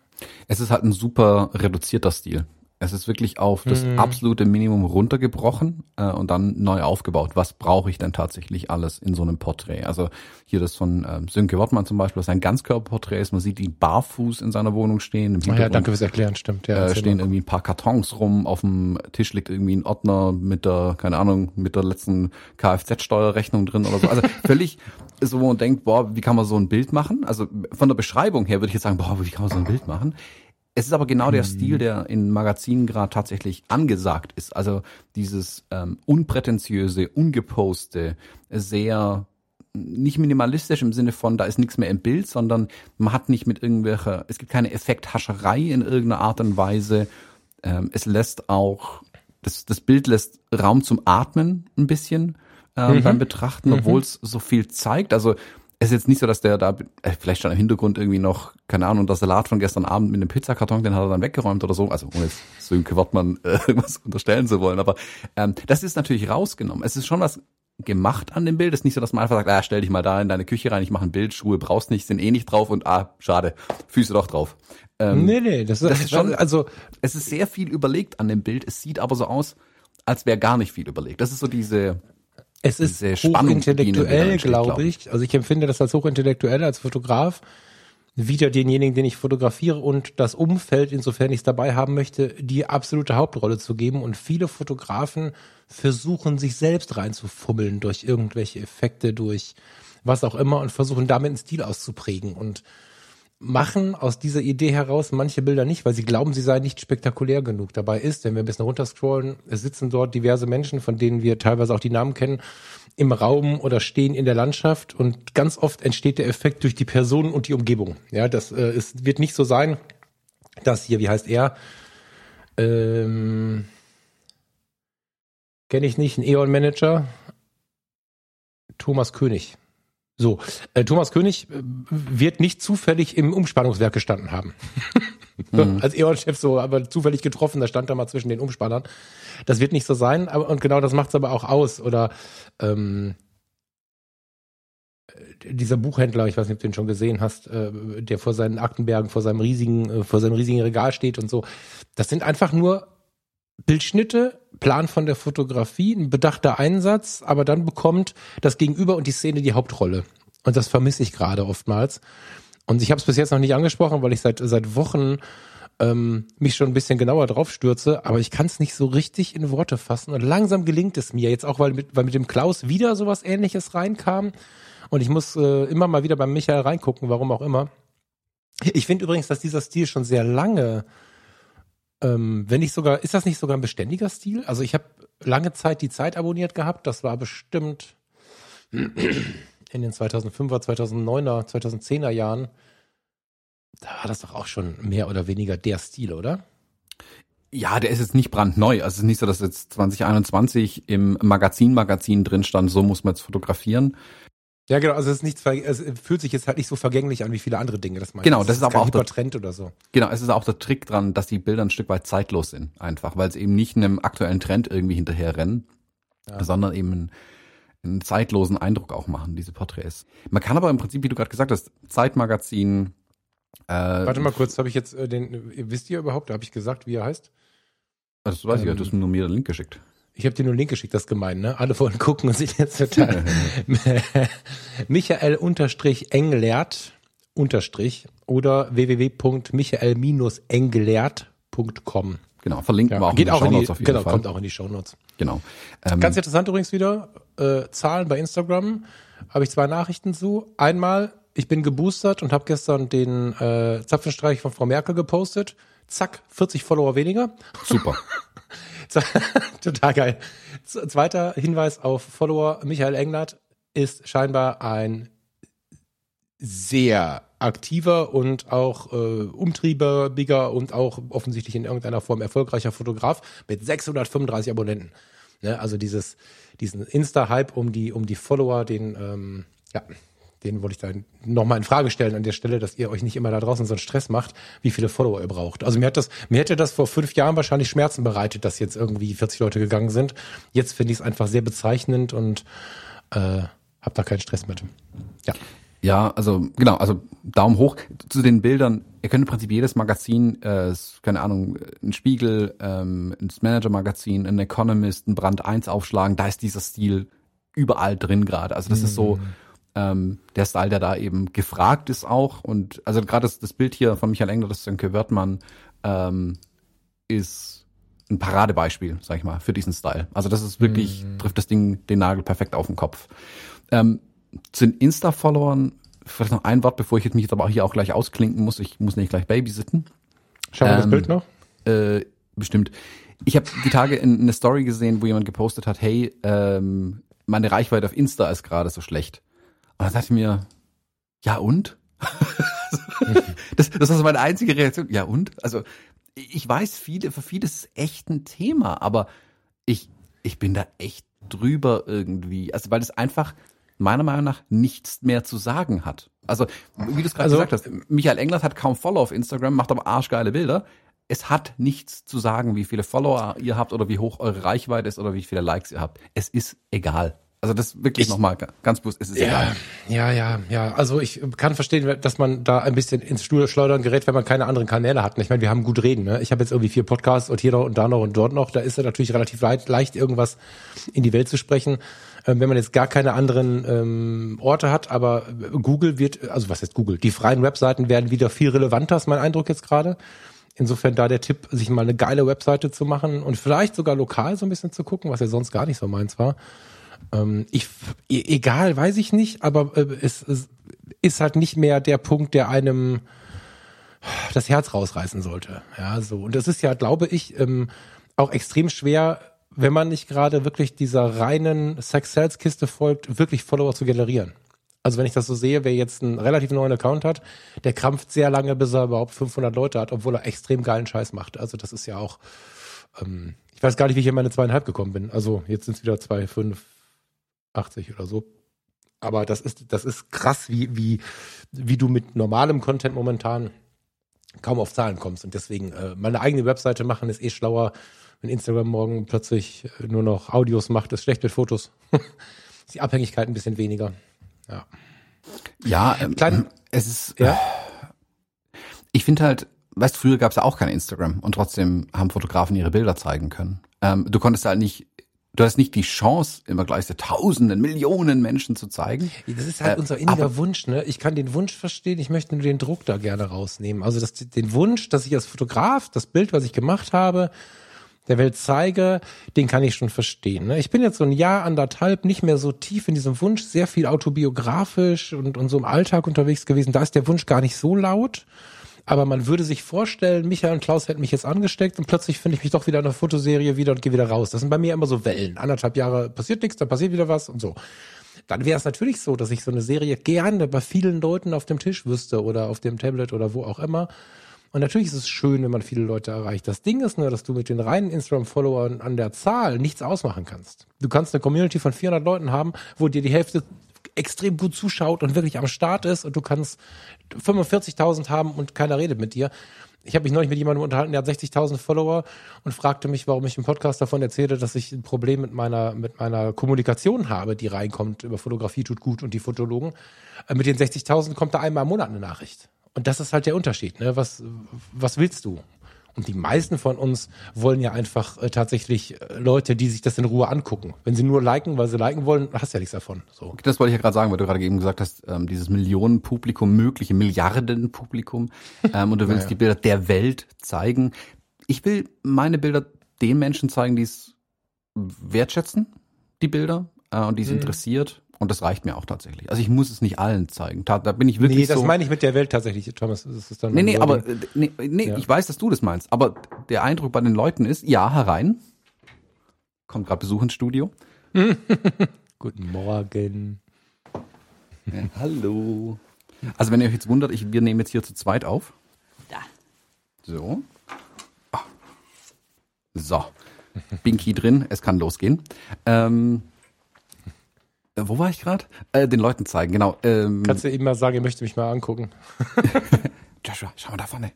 Es ist halt ein super reduzierter Stil. Es ist wirklich auf das mhm. absolute Minimum runtergebrochen äh, und dann neu aufgebaut. Was brauche ich denn tatsächlich alles in so einem Porträt? Also hier das von ähm, Sönke Wortmann zum Beispiel, das ein Ganzkörperporträt ist. Man sieht ihn barfuß in seiner Wohnung stehen. Im oh ja, danke fürs Erklären, stimmt. Ja, äh, stehen irgendwie ein paar Kartons rum. Auf dem Tisch liegt irgendwie ein Ordner mit der, keine Ahnung, mit der letzten Kfz-Steuerrechnung drin oder so. Also völlig so, wo man denkt, boah, wie kann man so ein Bild machen? Also von der Beschreibung her würde ich jetzt sagen, boah, wie kann man so ein Bild machen? Es ist aber genau der mhm. Stil, der in Magazinen gerade tatsächlich angesagt ist. Also dieses ähm, unprätentiöse, ungeposte, sehr nicht minimalistisch im Sinne von, da ist nichts mehr im Bild, sondern man hat nicht mit irgendwelcher, es gibt keine Effekthascherei in irgendeiner Art und Weise. Ähm, es lässt auch, das, das Bild lässt Raum zum Atmen ein bisschen ähm, mhm. beim Betrachten, obwohl es mhm. so viel zeigt. Also es ist jetzt nicht so, dass der da, äh, vielleicht stand im Hintergrund irgendwie noch, keine Ahnung, der Salat von gestern Abend mit einem Pizzakarton, den hat er dann weggeräumt oder so. Also ohne jetzt Sönke Wortmann äh, irgendwas unterstellen zu wollen. Aber ähm, das ist natürlich rausgenommen. Es ist schon was gemacht an dem Bild. Es ist nicht so, dass man einfach sagt, ah, stell dich mal da in deine Küche rein, ich mache ein Bild, Schuhe brauchst nicht, sind eh nicht drauf und ah, schade, Füße doch drauf. Ähm, nee, nee, das ist, das ist schon, also es ist sehr viel überlegt an dem Bild. Es sieht aber so aus, als wäre gar nicht viel überlegt. Das ist so diese, es ist hochintellektuell, glaube ich. Also ich empfinde das als hochintellektuell als Fotograf. Wieder denjenigen, den ich fotografiere und das Umfeld, insofern ich es dabei haben möchte, die absolute Hauptrolle zu geben. Und viele Fotografen versuchen, sich selbst reinzufummeln durch irgendwelche Effekte, durch was auch immer und versuchen damit einen Stil auszuprägen. Und machen aus dieser Idee heraus manche Bilder nicht, weil sie glauben, sie seien nicht spektakulär genug. Dabei ist, wenn wir ein bisschen runterscrollen, es sitzen dort diverse Menschen, von denen wir teilweise auch die Namen kennen, im Raum oder stehen in der Landschaft und ganz oft entsteht der Effekt durch die Personen und die Umgebung. Ja, das äh, es wird nicht so sein, dass hier, wie heißt er? Ähm, Kenne ich nicht, ein E.ON-Manager. Thomas König. So, äh, Thomas König äh, wird nicht zufällig im Umspannungswerk gestanden haben. mhm. Als E.ON-Chef so, aber zufällig getroffen, da stand er mal zwischen den Umspannern. Das wird nicht so sein, aber und genau das macht es aber auch aus. Oder ähm, äh, dieser Buchhändler, ich weiß nicht, ob du den schon gesehen hast, äh, der vor seinen Aktenbergen, vor seinem riesigen, äh, vor seinem riesigen Regal steht und so. Das sind einfach nur Bildschnitte, Plan von der Fotografie, ein bedachter Einsatz, aber dann bekommt das Gegenüber und die Szene die Hauptrolle. Und das vermisse ich gerade oftmals. Und ich habe es bis jetzt noch nicht angesprochen, weil ich seit seit Wochen ähm, mich schon ein bisschen genauer drauf stürze, aber ich kann es nicht so richtig in Worte fassen. Und langsam gelingt es mir jetzt auch, weil mit, weil mit dem Klaus wieder sowas ähnliches reinkam. Und ich muss äh, immer mal wieder beim Michael reingucken, warum auch immer. Ich finde übrigens, dass dieser Stil schon sehr lange ähm, wenn ich sogar, ist das nicht sogar ein beständiger Stil? Also ich habe lange Zeit die Zeit abonniert gehabt. Das war bestimmt in den 2005er, 2009er, 2010er Jahren. Da war das doch auch schon mehr oder weniger der Stil, oder? Ja, der ist jetzt nicht brandneu. Also es ist nicht so, dass jetzt 2021 im Magazin-Magazin drin stand, so muss man jetzt fotografieren. Ja, genau, also es ist nichts, es fühlt sich jetzt halt nicht so vergänglich an wie viele andere Dinge. Das genau, das, das ist, aber auch der Trend oder so. Genau, es ist auch der Trick dran, dass die Bilder ein Stück weit zeitlos sind, einfach, weil sie eben nicht einem aktuellen Trend irgendwie hinterherrennen, ja. sondern eben einen, einen, zeitlosen Eindruck auch machen, diese Porträts. Man kann aber im Prinzip, wie du gerade gesagt hast, Zeitmagazin. Äh, Warte mal kurz, habe ich jetzt äh, den, wisst ihr überhaupt, da habe ich gesagt, wie er heißt? Das weiß ähm, ich, du hast mir nur mir den Link geschickt. Ich habe dir nur einen Link geschickt, das ist gemein, ne? Alle wollen gucken und sich jetzt total. Michael unterstrich Englert unterstrich oder www.michael-englert.com. Genau, verlinken ja, wir auch geht in die auch in die, auf jeden genau, Fall. kommt auch in die Shownotes. Genau. Ähm, Ganz interessant übrigens wieder, äh, Zahlen bei Instagram, habe ich zwei Nachrichten zu. Einmal, ich bin geboostert und habe gestern den äh, Zapfenstreich von Frau Merkel gepostet. Zack, 40 Follower weniger. Super. Total geil. Zweiter Hinweis auf Follower. Michael Englert ist scheinbar ein sehr aktiver und auch äh, umtriebiger und auch offensichtlich in irgendeiner Form erfolgreicher Fotograf mit 635 Abonnenten. Ne? Also dieses, diesen Insta-Hype um die, um die Follower, den, ähm, ja, den wollte ich da nochmal in Frage stellen an der Stelle, dass ihr euch nicht immer da draußen so einen Stress macht, wie viele Follower ihr braucht. Also mir hat das, mir hätte das vor fünf Jahren wahrscheinlich Schmerzen bereitet, dass jetzt irgendwie 40 Leute gegangen sind. Jetzt finde ich es einfach sehr bezeichnend und äh, habe da keinen Stress mit. Ja. Ja, also genau, also Daumen hoch zu den Bildern. Ihr könnt im Prinzip jedes Magazin, äh, keine Ahnung, ein Spiegel, ähm, ein Manager-Magazin, ein Economist, ein Brand 1 aufschlagen, da ist dieser Stil überall drin gerade. Also das mhm. ist so, mhm ähm, der Style, der da eben gefragt ist auch. Und also gerade das, das Bild hier von Michael Engler, das Sönke Wörtmann, ähm, ist ein Paradebeispiel, sag ich mal, für diesen Style. Also das ist wirklich, mhm. trifft das Ding den Nagel perfekt auf den Kopf. Ähm, zu den Insta-Followern, vielleicht noch ein Wort, bevor ich mich jetzt aber auch hier auch gleich ausklinken muss. Ich muss nicht gleich babysitten. Schauen wir ähm, das Bild noch? Äh, bestimmt. Ich habe die Tage in, in eine Story gesehen, wo jemand gepostet hat, hey, ähm, meine Reichweite auf Insta ist gerade so schlecht. Und dann dachte ich mir, ja und? das, das war so meine einzige Reaktion. Ja und? Also ich weiß, viele, für viele ist es echt ein Thema, aber ich, ich bin da echt drüber irgendwie. Also weil es einfach meiner Meinung nach nichts mehr zu sagen hat. Also, wie du es gerade also, gesagt hast, Michael Englert hat kaum Follower auf Instagram, macht aber arschgeile Bilder. Es hat nichts zu sagen, wie viele Follower ihr habt oder wie hoch eure Reichweite ist oder wie viele Likes ihr habt. Es ist egal. Also das wirklich nochmal ganz bewusst, es ist ja, egal. Ja, ja, ja. Also ich kann verstehen, dass man da ein bisschen ins Stuhl schleudern gerät, wenn man keine anderen Kanäle hat. Ich meine, wir haben gut reden. Ne? Ich habe jetzt irgendwie vier Podcasts und hier noch und da noch und dort noch. Da ist es natürlich relativ leicht, leicht, irgendwas in die Welt zu sprechen. Ähm, wenn man jetzt gar keine anderen ähm, Orte hat, aber Google wird, also was heißt Google? Die freien Webseiten werden wieder viel relevanter, ist mein Eindruck jetzt gerade. Insofern da der Tipp, sich mal eine geile Webseite zu machen und vielleicht sogar lokal so ein bisschen zu gucken, was ja sonst gar nicht so meins war. Ähm, ich, e, egal, weiß ich nicht, aber äh, es, es ist halt nicht mehr der Punkt, der einem das Herz rausreißen sollte. Ja, so. Und das ist ja, glaube ich, ähm, auch extrem schwer, wenn man nicht gerade wirklich dieser reinen Sex-Sales-Kiste folgt, wirklich Follower zu generieren. Also wenn ich das so sehe, wer jetzt einen relativ neuen Account hat, der krampft sehr lange, bis er überhaupt 500 Leute hat, obwohl er extrem geilen Scheiß macht. Also das ist ja auch, ähm, ich weiß gar nicht, wie ich in meine zweieinhalb gekommen bin. Also jetzt sind es wieder zwei, fünf, 80 oder so. Aber das ist, das ist krass, wie, wie, wie du mit normalem Content momentan kaum auf Zahlen kommst. Und deswegen, äh, meine eigene Webseite machen ist eh schlauer. Wenn Instagram morgen plötzlich nur noch Audios macht, ist schlecht mit Fotos. ist die Abhängigkeit ein bisschen weniger. Ja. Ja, ähm, Klein, es ist, ja. Ich finde halt, weißt früher gab es ja auch kein Instagram und trotzdem haben Fotografen ihre Bilder zeigen können. Ähm, du konntest halt nicht du hast nicht die Chance, immer gleich so Tausenden, Millionen Menschen zu zeigen. Das ist halt äh, unser inniger Wunsch, ne? Ich kann den Wunsch verstehen, ich möchte nur den Druck da gerne rausnehmen. Also das, den Wunsch, dass ich als Fotograf das Bild, was ich gemacht habe, der Welt zeige, den kann ich schon verstehen. Ne? Ich bin jetzt so ein Jahr, anderthalb nicht mehr so tief in diesem Wunsch, sehr viel autobiografisch und, und so im Alltag unterwegs gewesen. Da ist der Wunsch gar nicht so laut. Aber man würde sich vorstellen, Michael und Klaus hätten mich jetzt angesteckt und plötzlich finde ich mich doch wieder in der Fotoserie wieder und gehe wieder raus. Das sind bei mir immer so Wellen. Anderthalb Jahre passiert nichts, dann passiert wieder was und so. Dann wäre es natürlich so, dass ich so eine Serie gerne bei vielen Leuten auf dem Tisch wüsste oder auf dem Tablet oder wo auch immer. Und natürlich ist es schön, wenn man viele Leute erreicht. Das Ding ist nur, dass du mit den reinen Instagram-Followern an der Zahl nichts ausmachen kannst. Du kannst eine Community von 400 Leuten haben, wo dir die Hälfte extrem gut zuschaut und wirklich am Start ist und du kannst 45.000 haben und keiner redet mit dir. Ich habe mich neulich mit jemandem unterhalten, der hat 60.000 Follower und fragte mich, warum ich im Podcast davon erzähle, dass ich ein Problem mit meiner, mit meiner Kommunikation habe, die reinkommt über Fotografie tut gut und die Fotologen. Äh, mit den 60.000 kommt da einmal im Monat eine Nachricht. Und das ist halt der Unterschied. Ne? Was, was willst du? Und die meisten von uns wollen ja einfach äh, tatsächlich äh, Leute, die sich das in Ruhe angucken. Wenn sie nur liken, weil sie liken wollen, hast du ja nichts davon. So. Das wollte ich ja gerade sagen, weil du gerade eben gesagt hast, ähm, dieses Millionenpublikum, mögliche Milliardenpublikum, ähm, und du willst Naja. die Bilder der Welt zeigen. Ich will meine Bilder den Menschen zeigen, die es wertschätzen, die Bilder, äh, und die es Mhm. interessiert. Und das reicht mir auch tatsächlich. Also ich muss es nicht allen zeigen. Da, da bin ich wirklich Nee, das so. meine ich mit der Welt tatsächlich, Thomas. Das ist dann Nee, nee, aber äh, nee, nee Ja. ich weiß, dass du das meinst. Aber der Eindruck bei den Leuten ist, ja, herein. Kommt gerade Besuch ins Studio. Guten Morgen. Ja, hallo. Also wenn ihr euch jetzt wundert, ich, wir nehmen jetzt hier zu zweit auf. Da. So. Ah. So. Binky drin, es kann losgehen. Ähm, äh, wo war ich gerade? Äh, den Leuten zeigen, genau. Ähm, Kannst du eben mal sagen, ihr möchtet mich mal angucken? Joshua, schau mal da vorne.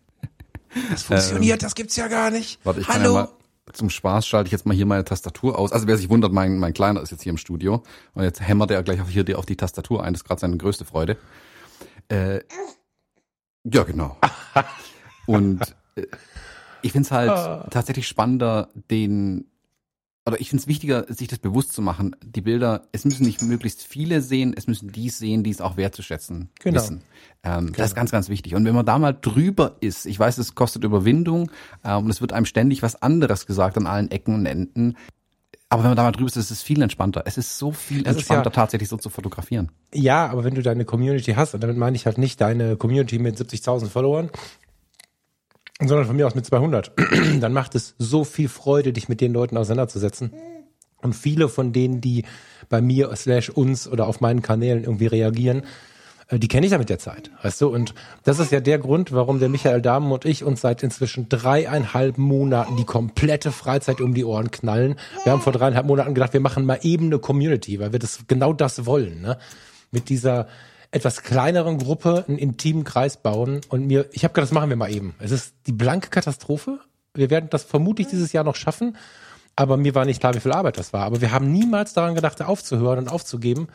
Das funktioniert, das gibt's ja gar nicht. Warte, ich kann ja mal zum Spaß schalte ich jetzt mal hier meine Tastatur aus. Also wer sich wundert, mein, mein Kleiner ist jetzt hier im Studio und jetzt hämmert er gleich auch hier die- auf die Tastatur ein. Das ist gerade seine größte Freude. Äh, ja, genau. Und äh, ich finde es halt Ah. tatsächlich spannender, den oder ich finde es wichtiger, sich das bewusst zu machen. Die Bilder, es müssen nicht möglichst viele sehen, es müssen die sehen, die es auch wertzuschätzen Genau. wissen. Ähm, Das ist ganz, ganz wichtig. Und wenn man da mal drüber ist, ich weiß, es kostet Überwindung ähm, und es wird einem ständig was anderes gesagt an allen Ecken und Enden. Aber wenn man da mal drüber ist, ist es viel entspannter. Es ist so viel Das entspannter, ja- tatsächlich so zu fotografieren. Ja, aber wenn du deine Community hast, und damit meine ich halt nicht deine Community mit 70.000 Followern, sondern von mir aus mit 200, dann macht es so viel Freude, dich mit den Leuten auseinanderzusetzen. Und viele von denen, die bei mir slash uns oder auf meinen Kanälen irgendwie reagieren, äh, die kenne ich ja mit der Zeit, weißt du? Und das ist ja der Grund, warum der Michael Dahmen und ich uns seit inzwischen dreieinhalb Monaten die komplette Freizeit um die Ohren knallen. Wir haben vor dreieinhalb Monaten gedacht, wir machen mal eben eine Community, weil wir das genau das wollen, ne? Mit dieser etwas kleineren Gruppe einen intimen Kreis bauen und mir, ich habe gedacht, das machen wir mal eben. Es ist die blanke Katastrophe. Wir werden das vermutlich dieses Jahr noch schaffen, aber mir war nicht klar, wie viel Arbeit das war. Aber wir haben niemals daran gedacht, aufzuhören und aufzugeben,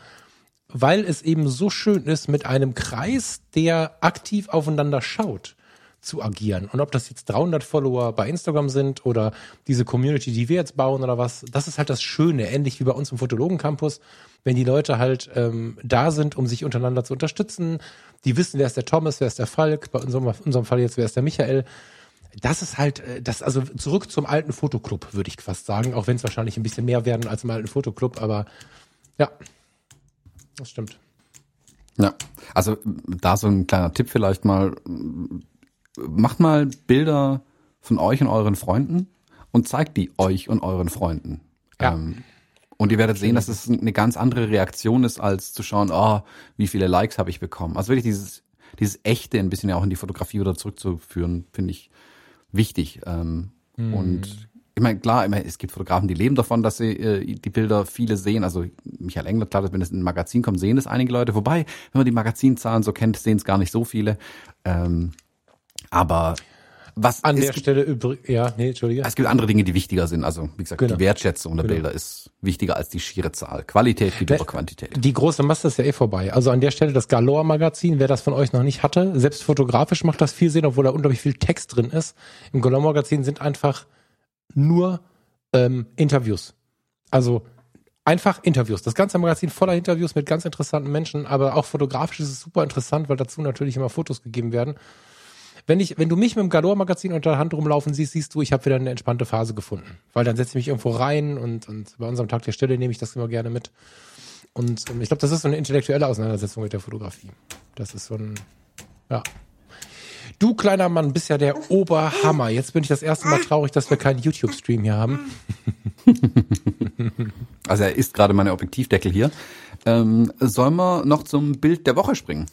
weil es eben so schön ist, mit einem Kreis, der aktiv aufeinander schaut, zu agieren. Und ob das jetzt 300 Follower bei Instagram sind oder diese Community, die wir jetzt bauen oder was, das ist halt das Schöne, ähnlich wie bei uns im Fotologen Campus, wenn die Leute halt ähm, da sind, um sich untereinander zu unterstützen. Die wissen, wer ist der Thomas, wer ist der Falk, bei unserem, unserem Fall jetzt, wer ist der Michael. Das ist halt, äh, das, also zurück zum alten Fotoclub, würde ich fast sagen, auch wenn es wahrscheinlich ein bisschen mehr werden als im alten Fotoclub, aber ja, das stimmt. Ja, also da so ein kleiner Tipp vielleicht mal. Macht mal Bilder von euch und euren Freunden und zeigt die euch und euren Freunden. Ja. Ähm, und ihr werdet sehen, dass es eine ganz andere Reaktion ist, als zu schauen, oh, wie viele Likes habe ich bekommen. Also wirklich dieses, dieses Echte ein bisschen ja auch in die Fotografie wieder zurückzuführen, finde ich wichtig. Ähm, Und ich meine, klar, ich meine, es gibt Fotografen, die leben davon, dass sie äh, die Bilder viele sehen. Also Michael Engler, klar, wenn es in ein Magazin kommt, sehen es einige Leute. Wobei, wenn man die Magazinzahlen so kennt, sehen es gar nicht so viele. Ähm, aber was An es der gibt, Stelle übrigens, ja, nee, Entschuldige. es gibt andere Dinge, die wichtiger sind. Also wie gesagt, Genau. die Wertschätzung der Genau. Bilder ist wichtiger als die schiere Zahl. Qualität geht über Quantität. Die große Masse ist ja eh vorbei. Also an der Stelle das Galore Magazin, wer das von euch noch nicht hatte, selbst fotografisch macht das viel Sinn, obwohl da unglaublich viel Text drin ist. Im Galore Magazin sind einfach nur ähm, Interviews. Also einfach Interviews. Das ganze Magazin voller Interviews mit ganz interessanten Menschen, aber auch fotografisch ist es super interessant, weil dazu natürlich immer Fotos gegeben werden. Wenn ich, wenn du mich mit dem Galore Magazin unter der Hand rumlaufen siehst, siehst du, ich habe wieder eine entspannte Phase gefunden. Weil dann setze ich mich irgendwo rein und, und bei unserem Tag der Stille nehme ich das immer gerne mit. Und ähm, ich glaube, das ist so eine intellektuelle Auseinandersetzung mit der Fotografie. Das ist so ein, ja. Du kleiner Mann bist ja der Oberhammer. Jetzt bin ich das erste Mal traurig, dass wir keinen YouTube-Stream hier haben. Also er ist gerade meine Objektivdeckel hier. Ähm, sollen wir noch zum Bild der Woche springen?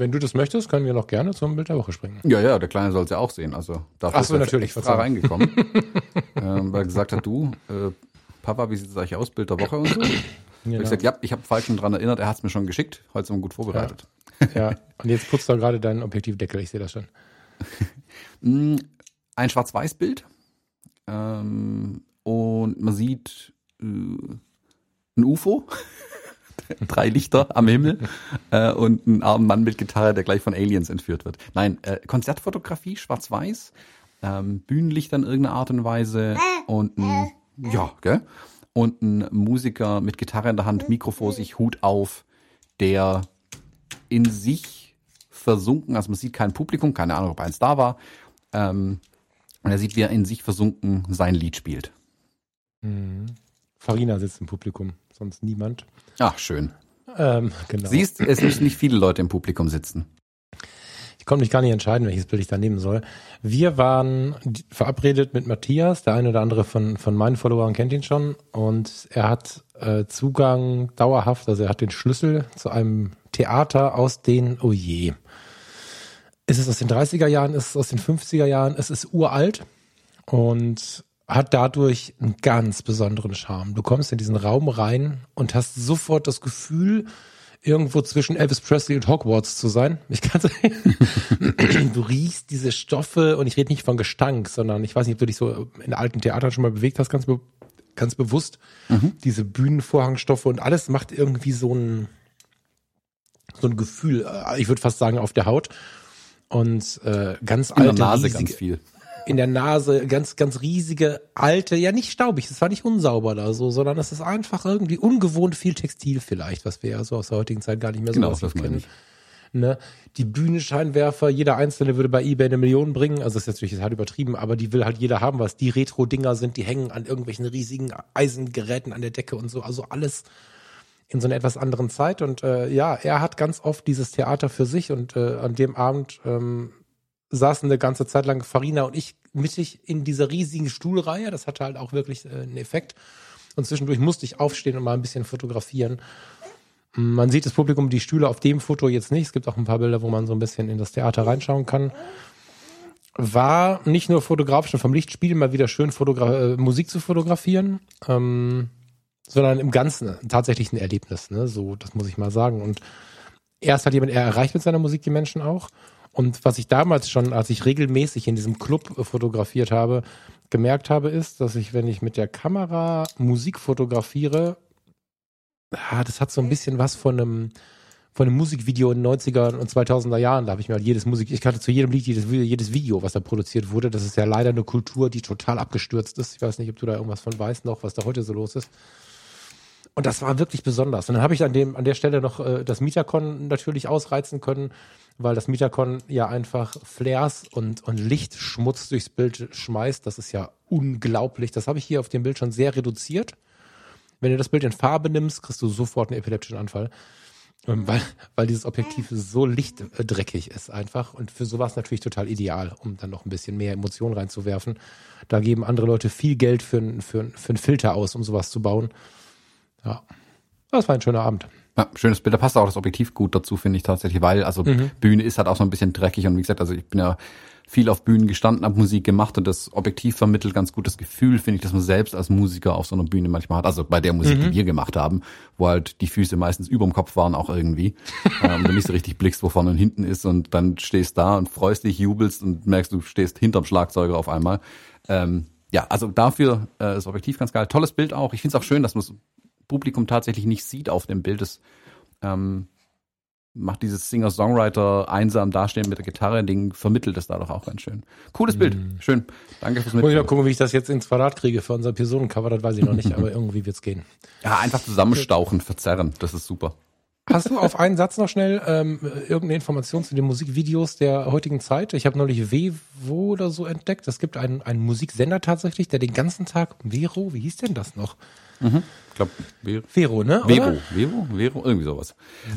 Wenn du das möchtest, können wir noch gerne zum Bild der Woche springen. Ja, ja, der Kleine soll es ja auch sehen. Also dafür Ach so, ist natürlich, extra Verzeihung. reingekommen, ähm, weil er gesagt hat, du, äh, Papa, wie sieht es eigentlich aus, Bild der Woche und so? Ich Genau. habe gesagt, ja, ich habe falsch schon dran erinnert, er hat es mir schon geschickt, heute sind wir gut vorbereitet. Ja, und jetzt putzt er gerade deinen Objektivdeckel, ich sehe das schon. Mm, Ein Schwarz-Weiß-Bild ähm, und man sieht äh, ein UFO, drei Lichter am Himmel äh, und einen armen Mann mit Gitarre, der gleich von Aliens entführt wird. Nein, äh, Konzertfotografie, Schwarz-Weiß, ähm, Bühnenlichter in irgendeiner Art und Weise und ein, ja, gell? Und ein Musiker mit Gitarre in der Hand, Mikro vor sich, Hut auf, der in sich versunken, also man sieht kein Publikum, keine Ahnung, ob eins da war, ähm, und er sieht, wie er in sich versunken sein Lied spielt. Farina sitzt im Publikum, sonst niemand. Ach, schön. Ähm, genau. Siehst, es müssen nicht viele Leute im Publikum sitzen. Ich konnte mich gar nicht entscheiden, welches Bild ich da nehmen soll. Wir waren verabredet mit Matthias, der eine oder andere von, von meinen Followern kennt ihn schon. Und er hat äh, Zugang dauerhaft, also er hat den Schlüssel zu einem Theater aus den, oh je. Ist es aus den 30er Jahren, ist es aus den 50er Jahren, es ist uralt und hat dadurch einen ganz besonderen Charme. Du kommst in diesen Raum rein und hast sofort das Gefühl, irgendwo zwischen Elvis Presley und Hogwarts zu sein. Ich kann du riechst diese Stoffe und ich rede nicht von Gestank, sondern ich weiß nicht, ob du dich so in alten Theatern schon mal bewegt hast, ganz, be ganz bewusst. Diese Bühnenvorhangstoffe und alles macht irgendwie so ein, so ein Gefühl, äh, ich würde fast sagen, auf der Haut. Und äh, ganz In alte, der Nase riesige, ganz viel. In der Nase ganz, ganz riesige, alte, ja nicht staubig, es war nicht unsauber da so, sondern es ist einfach irgendwie ungewohnt viel Textil vielleicht, was wir ja so aus der heutigen Zeit gar nicht mehr so Genau, das ich. Ne? Die Bühnenscheinwerfer, jeder einzelne würde bei eBay eine Million bringen. Also das ist natürlich halt übertrieben, aber die will halt jeder haben, was die Retro-Dinger sind, die hängen an irgendwelchen riesigen Eisengeräten an der Decke und so. Also alles in so einer etwas anderen Zeit. Und äh, ja, er hat ganz oft dieses Theater für sich und äh, an dem Abend ähm, saßen eine ganze Zeit lang Farina und ich mittig in dieser riesigen Stuhlreihe. Das hatte halt auch wirklich äh, einen Effekt. Und zwischendurch musste ich aufstehen und mal ein bisschen fotografieren. Man sieht das Publikum, die Stühle auf dem Foto jetzt nicht. Es gibt auch ein paar Bilder, wo man so ein bisschen in das Theater reinschauen kann. War nicht nur fotografisch und vom Lichtspiel mal wieder schön Fotogra äh, Musik zu fotografieren, ähm, sondern im Ganzen tatsächlich ein Erlebnis. Ne? So, das muss ich mal sagen. Und erst hat jemand, er erreicht mit seiner Musik die Menschen auch. Und was ich damals schon, als ich regelmäßig in diesem Club fotografiert habe, gemerkt habe, ist, dass ich, wenn ich mit der Kamera Musik fotografiere, ah, das hat so ein bisschen was von einem, von einem Musikvideo in den 90er und 2000er Jahren. Da habe ich mir halt jedes Musik, ich kannte zu jedem Lied jedes, jedes Video, was da produziert wurde. Das ist ja leider eine Kultur, die total abgestürzt ist. Ich weiß nicht, ob du da irgendwas von weißt noch, was da heute so los ist. Und das war wirklich besonders. Und dann habe ich an dem, an der Stelle noch äh, das Metacon natürlich ausreizen können, weil das Metacon ja einfach Flares und, und Lichtschmutz durchs Bild schmeißt. Das ist ja unglaublich. Das habe ich hier auf dem Bild schon sehr reduziert. Wenn du das Bild in Farbe nimmst, kriegst du sofort einen epileptischen Anfall. Ähm, Weil, weil dieses Objektiv so lichtdreckig ist einfach. Und für sowas natürlich total ideal, um dann noch ein bisschen mehr Emotionen reinzuwerfen. Da geben andere Leute viel Geld für, für, für einen Filter aus, um sowas zu bauen. Ja, das war ein schöner Abend. Ja, schönes Bild. Da passt auch das Objektiv gut dazu, finde ich tatsächlich, weil also Bühne ist halt auch so ein bisschen dreckig und wie gesagt, also ich bin ja viel auf Bühnen gestanden, habe Musik gemacht und das Objektiv vermittelt ganz gutes Gefühl, finde ich, dass man selbst als Musiker auf so einer Bühne manchmal hat. Also bei der Musik, die wir gemacht haben, wo halt die Füße meistens überm Kopf waren auch irgendwie. ähm, du nicht so richtig blickst, wo vorne und hinten ist und dann stehst da und freust dich, jubelst und merkst, du stehst hinterm Schlagzeuger auf einmal. Ähm, ja, also dafür äh, das Objektiv ganz geil. Tolles Bild auch. Ich finde es auch schön, dass man das Publikum tatsächlich nicht sieht auf dem Bild. Das ähm, macht dieses Singer-Songwriter einsam dastehen mit der Gitarre, Ding vermittelt es dadurch auch ganz schön. Cooles Bild, schön. Danke fürs Muss ich Mitnehmen. gucken, wie ich das jetzt ins Quadrat kriege für unser Personencover, das weiß ich noch nicht, aber irgendwie wird's gehen. Ja, einfach zusammenstauchen, verzerren, das ist super. Hast du auf einen Satz noch schnell ähm, irgendeine Information zu den Musikvideos der heutigen Zeit? Ich habe neulich Vevo oder so entdeckt. Es gibt einen, einen Musiksender tatsächlich, der den ganzen Tag Vero, wie hieß denn das noch? Ich glaube, Vero, Vero, ne? Vero, Oder? Vero, Vero, irgendwie sowas.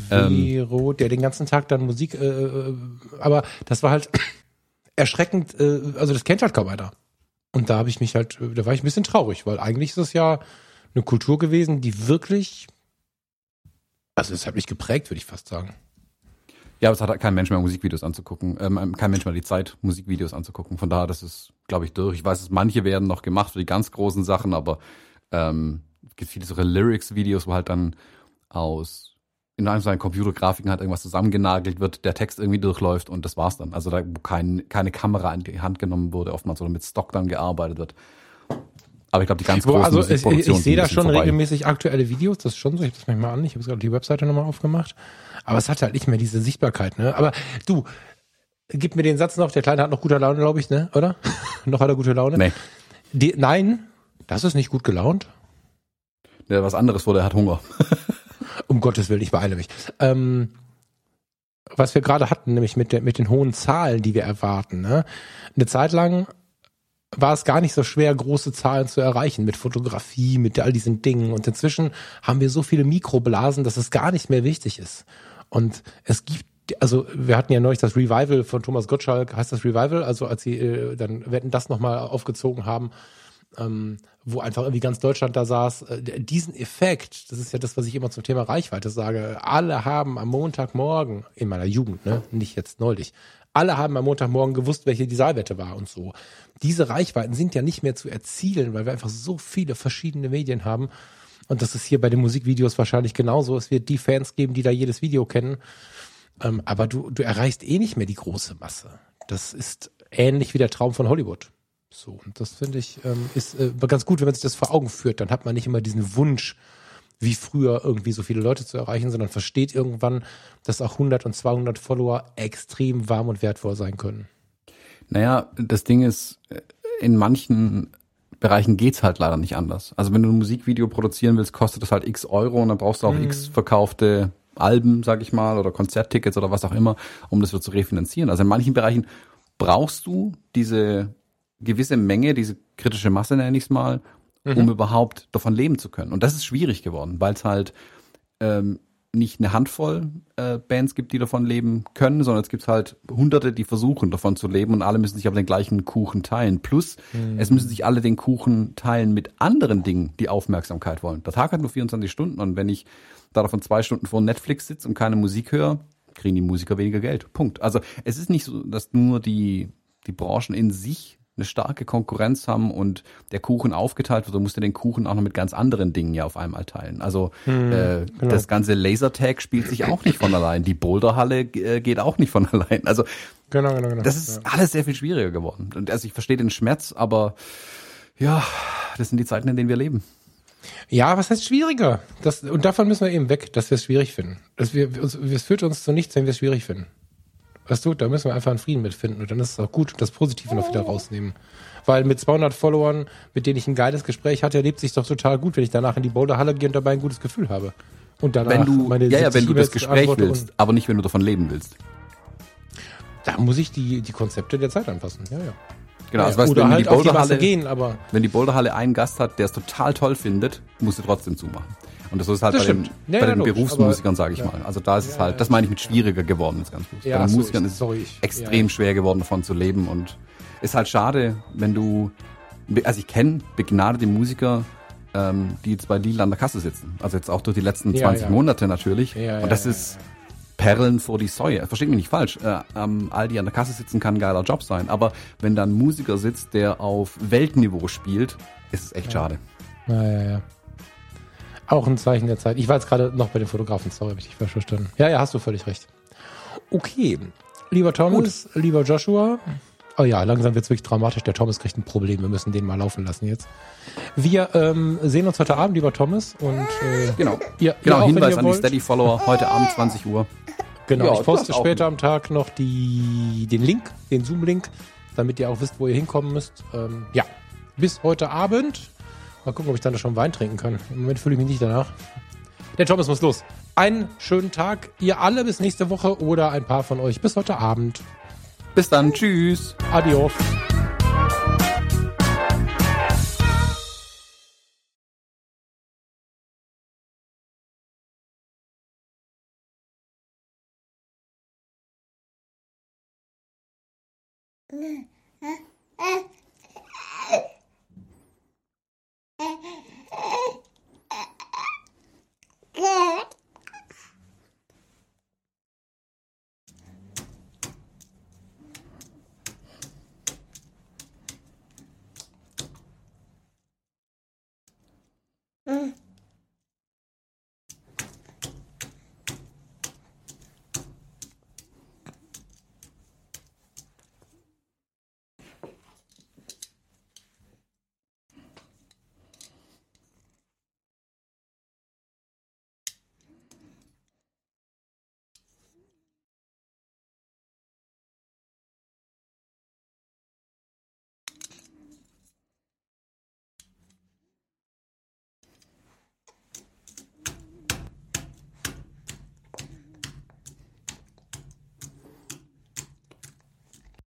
Vero, der den ganzen Tag dann Musik, äh, äh, aber das war halt erschreckend, äh, also das kennt halt kaum einer. Und da habe ich mich halt, da war ich ein bisschen traurig, weil eigentlich ist es ja eine Kultur gewesen, die wirklich, also es hat mich geprägt, würde ich fast sagen. Ja, aber es hat halt kein Mensch mehr Musikvideos anzugucken, ähm, kein Mensch mehr die Zeit, Musikvideos anzugucken. Von daher, das ist, glaube ich, durch. Ich weiß, manche werden noch gemacht für die ganz großen Sachen, aber ähm, es gibt viele solche Lyrics-Videos, wo halt dann aus in einem seinen Computergrafiken halt irgendwas zusammengenagelt wird, der Text irgendwie durchläuft und das war's dann. Also da wo kein, keine Kamera in die Hand genommen wurde, oftmals oder mit Stock dann gearbeitet wird. Aber ich glaube, die ganz großen also ich, ich, ich sehe da schon vorbei. regelmäßig aktuelle Videos, das ist schon so, ich habe das manchmal an, ich habe jetzt gerade die Webseite nochmal aufgemacht, aber es hat halt nicht mehr diese Sichtbarkeit, ne? Aber du, gib mir den Satz noch, der Kleine hat noch gute Laune, glaube ich, ne? Oder? noch hat er gute Laune? Nee. Die, nein, das ist nicht gut gelaunt. Der was anderes wurde, er hat Hunger. Um Gottes Willen, ich beeile mich. Ähm, was wir gerade hatten, nämlich mit, der, mit den hohen Zahlen, die wir erwarten. Ne? Eine Zeit lang war es gar nicht so schwer, große Zahlen zu erreichen mit Fotografie, mit all diesen Dingen. Und inzwischen haben wir so viele Mikroblasen, dass es gar nicht mehr wichtig ist. Und es gibt also wir hatten ja neulich das Revival von Thomas Gottschalk, heißt das Revival, also als sie äh, dann wetten das nochmal aufgezogen haben, ähm, wo einfach irgendwie ganz Deutschland da saß. Äh, diesen Effekt, das ist ja das, was ich immer zum Thema Reichweite sage, alle haben am Montagmorgen, in meiner Jugend, ne, nicht jetzt neulich, alle haben am Montagmorgen gewusst, welche die Saalwette war und so. Diese Reichweiten sind ja nicht mehr zu erzielen, weil wir einfach so viele verschiedene Medien haben. Und das ist hier bei den Musikvideos wahrscheinlich genauso. Es wird die Fans geben, die da jedes Video kennen. Ähm, aber du, du erreichst eh nicht mehr die große Masse. Das ist ähnlich wie der Traum von Hollywood. So, und das finde ich, ähm, ist äh, ganz gut, wenn man sich das vor Augen führt. Dann hat man nicht immer diesen Wunsch, wie früher irgendwie so viele Leute zu erreichen, sondern versteht irgendwann, dass auch 100 und 200 Follower extrem warm und wertvoll sein können. Naja, das Ding ist, äh, in manchen Bereichen geht's halt leider nicht anders. Also wenn du ein Musikvideo produzieren willst, kostet das halt x Euro und dann brauchst du auch mhm. x verkaufte Alben, sag ich mal, oder Konzerttickets oder was auch immer, um das wieder zu refinanzieren. Also in manchen Bereichen brauchst du diese gewisse Menge, diese kritische Masse nenne ich es mal, mhm. um überhaupt davon leben zu können. Und das ist schwierig geworden, weil es halt ähm, nicht eine Handvoll äh, Bands gibt, die davon leben können, sondern es gibt halt Hunderte, die versuchen davon zu leben und alle müssen sich aber den gleichen Kuchen teilen. Plus, mhm. es müssen sich alle den Kuchen teilen mit anderen Dingen, die Aufmerksamkeit wollen. Der Tag hat nur 24 Stunden und wenn ich da davon zwei Stunden vor Netflix sitze und keine Musik höre, kriegen die Musiker weniger Geld. Punkt. Also es ist nicht so, dass nur die, die Branchen in sich eine starke Konkurrenz haben und der Kuchen aufgeteilt wird, dann musst du den Kuchen auch noch mit ganz anderen Dingen ja auf einmal teilen. Also hm, äh, genau. das ganze Lasertag spielt sich auch nicht von allein. Die Boulderhalle äh, geht auch nicht von allein. Also genau, genau, genau. das ist ja. alles sehr viel schwieriger geworden. Und also ich verstehe den Schmerz, aber ja, das sind die Zeiten, in denen wir leben. Ja, was heißt schwieriger? Das, und davon müssen wir eben weg, dass wir es schwierig finden. Das wir, es führt uns zu nichts, wenn wir es schwierig finden. Weißt du, da müssen wir einfach einen Frieden mitfinden und dann ist es auch gut und das Positive noch wieder rausnehmen. Weil mit 200 Followern, mit denen ich ein geiles Gespräch hatte, erlebt sich doch total gut, wenn ich danach in die Boulderhalle gehe und dabei ein gutes Gefühl habe. Und danach wenn du, meine ja, ja, wenn du das Gespräch willst, aber nicht, wenn du davon leben willst. Da muss ich die, die Konzepte der Zeit anpassen, ja, ja. Genau, also weißt, Oder wenn halt die Boulderhalle gehen, aber wenn die Boulderhalle einen Gast hat, der es total toll findet, musst du trotzdem zumachen. Und das ist halt das bei den, ja, bei den ja, Berufsmusikern, sage ich ja. mal. Also da ist es halt, das meine ich mit schwieriger geworden, ist ganz bewusst. bei den Musikern ist es extrem schwer geworden, davon zu leben und ist halt schade, wenn du, also ich kenne begnadete Musiker, ähm, die jetzt bei Lidl an der Kasse sitzen. Also jetzt auch durch die letzten 20 Monate natürlich. und das ist Perlen vor die Säue. Versteht mich nicht falsch. Äh, am Aldi an der Kasse sitzen kann ein geiler Job sein. Aber wenn da ein Musiker sitzt, der auf Weltniveau spielt, ist es echt schade. Ja, ja, ja. Auch ein Zeichen der Zeit. Ich war jetzt gerade noch bei den Fotografen, sorry, habe ich dich falsch verstanden. Ja, ja, hast du völlig recht. Okay, lieber Thomas, Gut. lieber Joshua. Oh ja, langsam wird es wirklich dramatisch. Der Thomas kriegt ein Problem. Wir müssen den mal laufen lassen jetzt. Wir ähm, sehen uns heute Abend, lieber Thomas. Und äh, genau, ihr, genau ihr auch, Hinweis an die Steady-Follower heute Abend 20 Uhr. Genau, ja, ich poste später am Tag noch die, den Link, den Zoom-Link, damit ihr auch wisst, wo ihr hinkommen müsst. Ähm, ja, bis heute Abend. Mal gucken, ob ich dann schon Wein trinken kann. Im Moment fühle ich mich nicht danach. Der Thomas muss los. Einen schönen Tag. Ihr alle bis nächste Woche oder ein paar von euch bis heute Abend. Bis dann. Tschüss. Adios. ね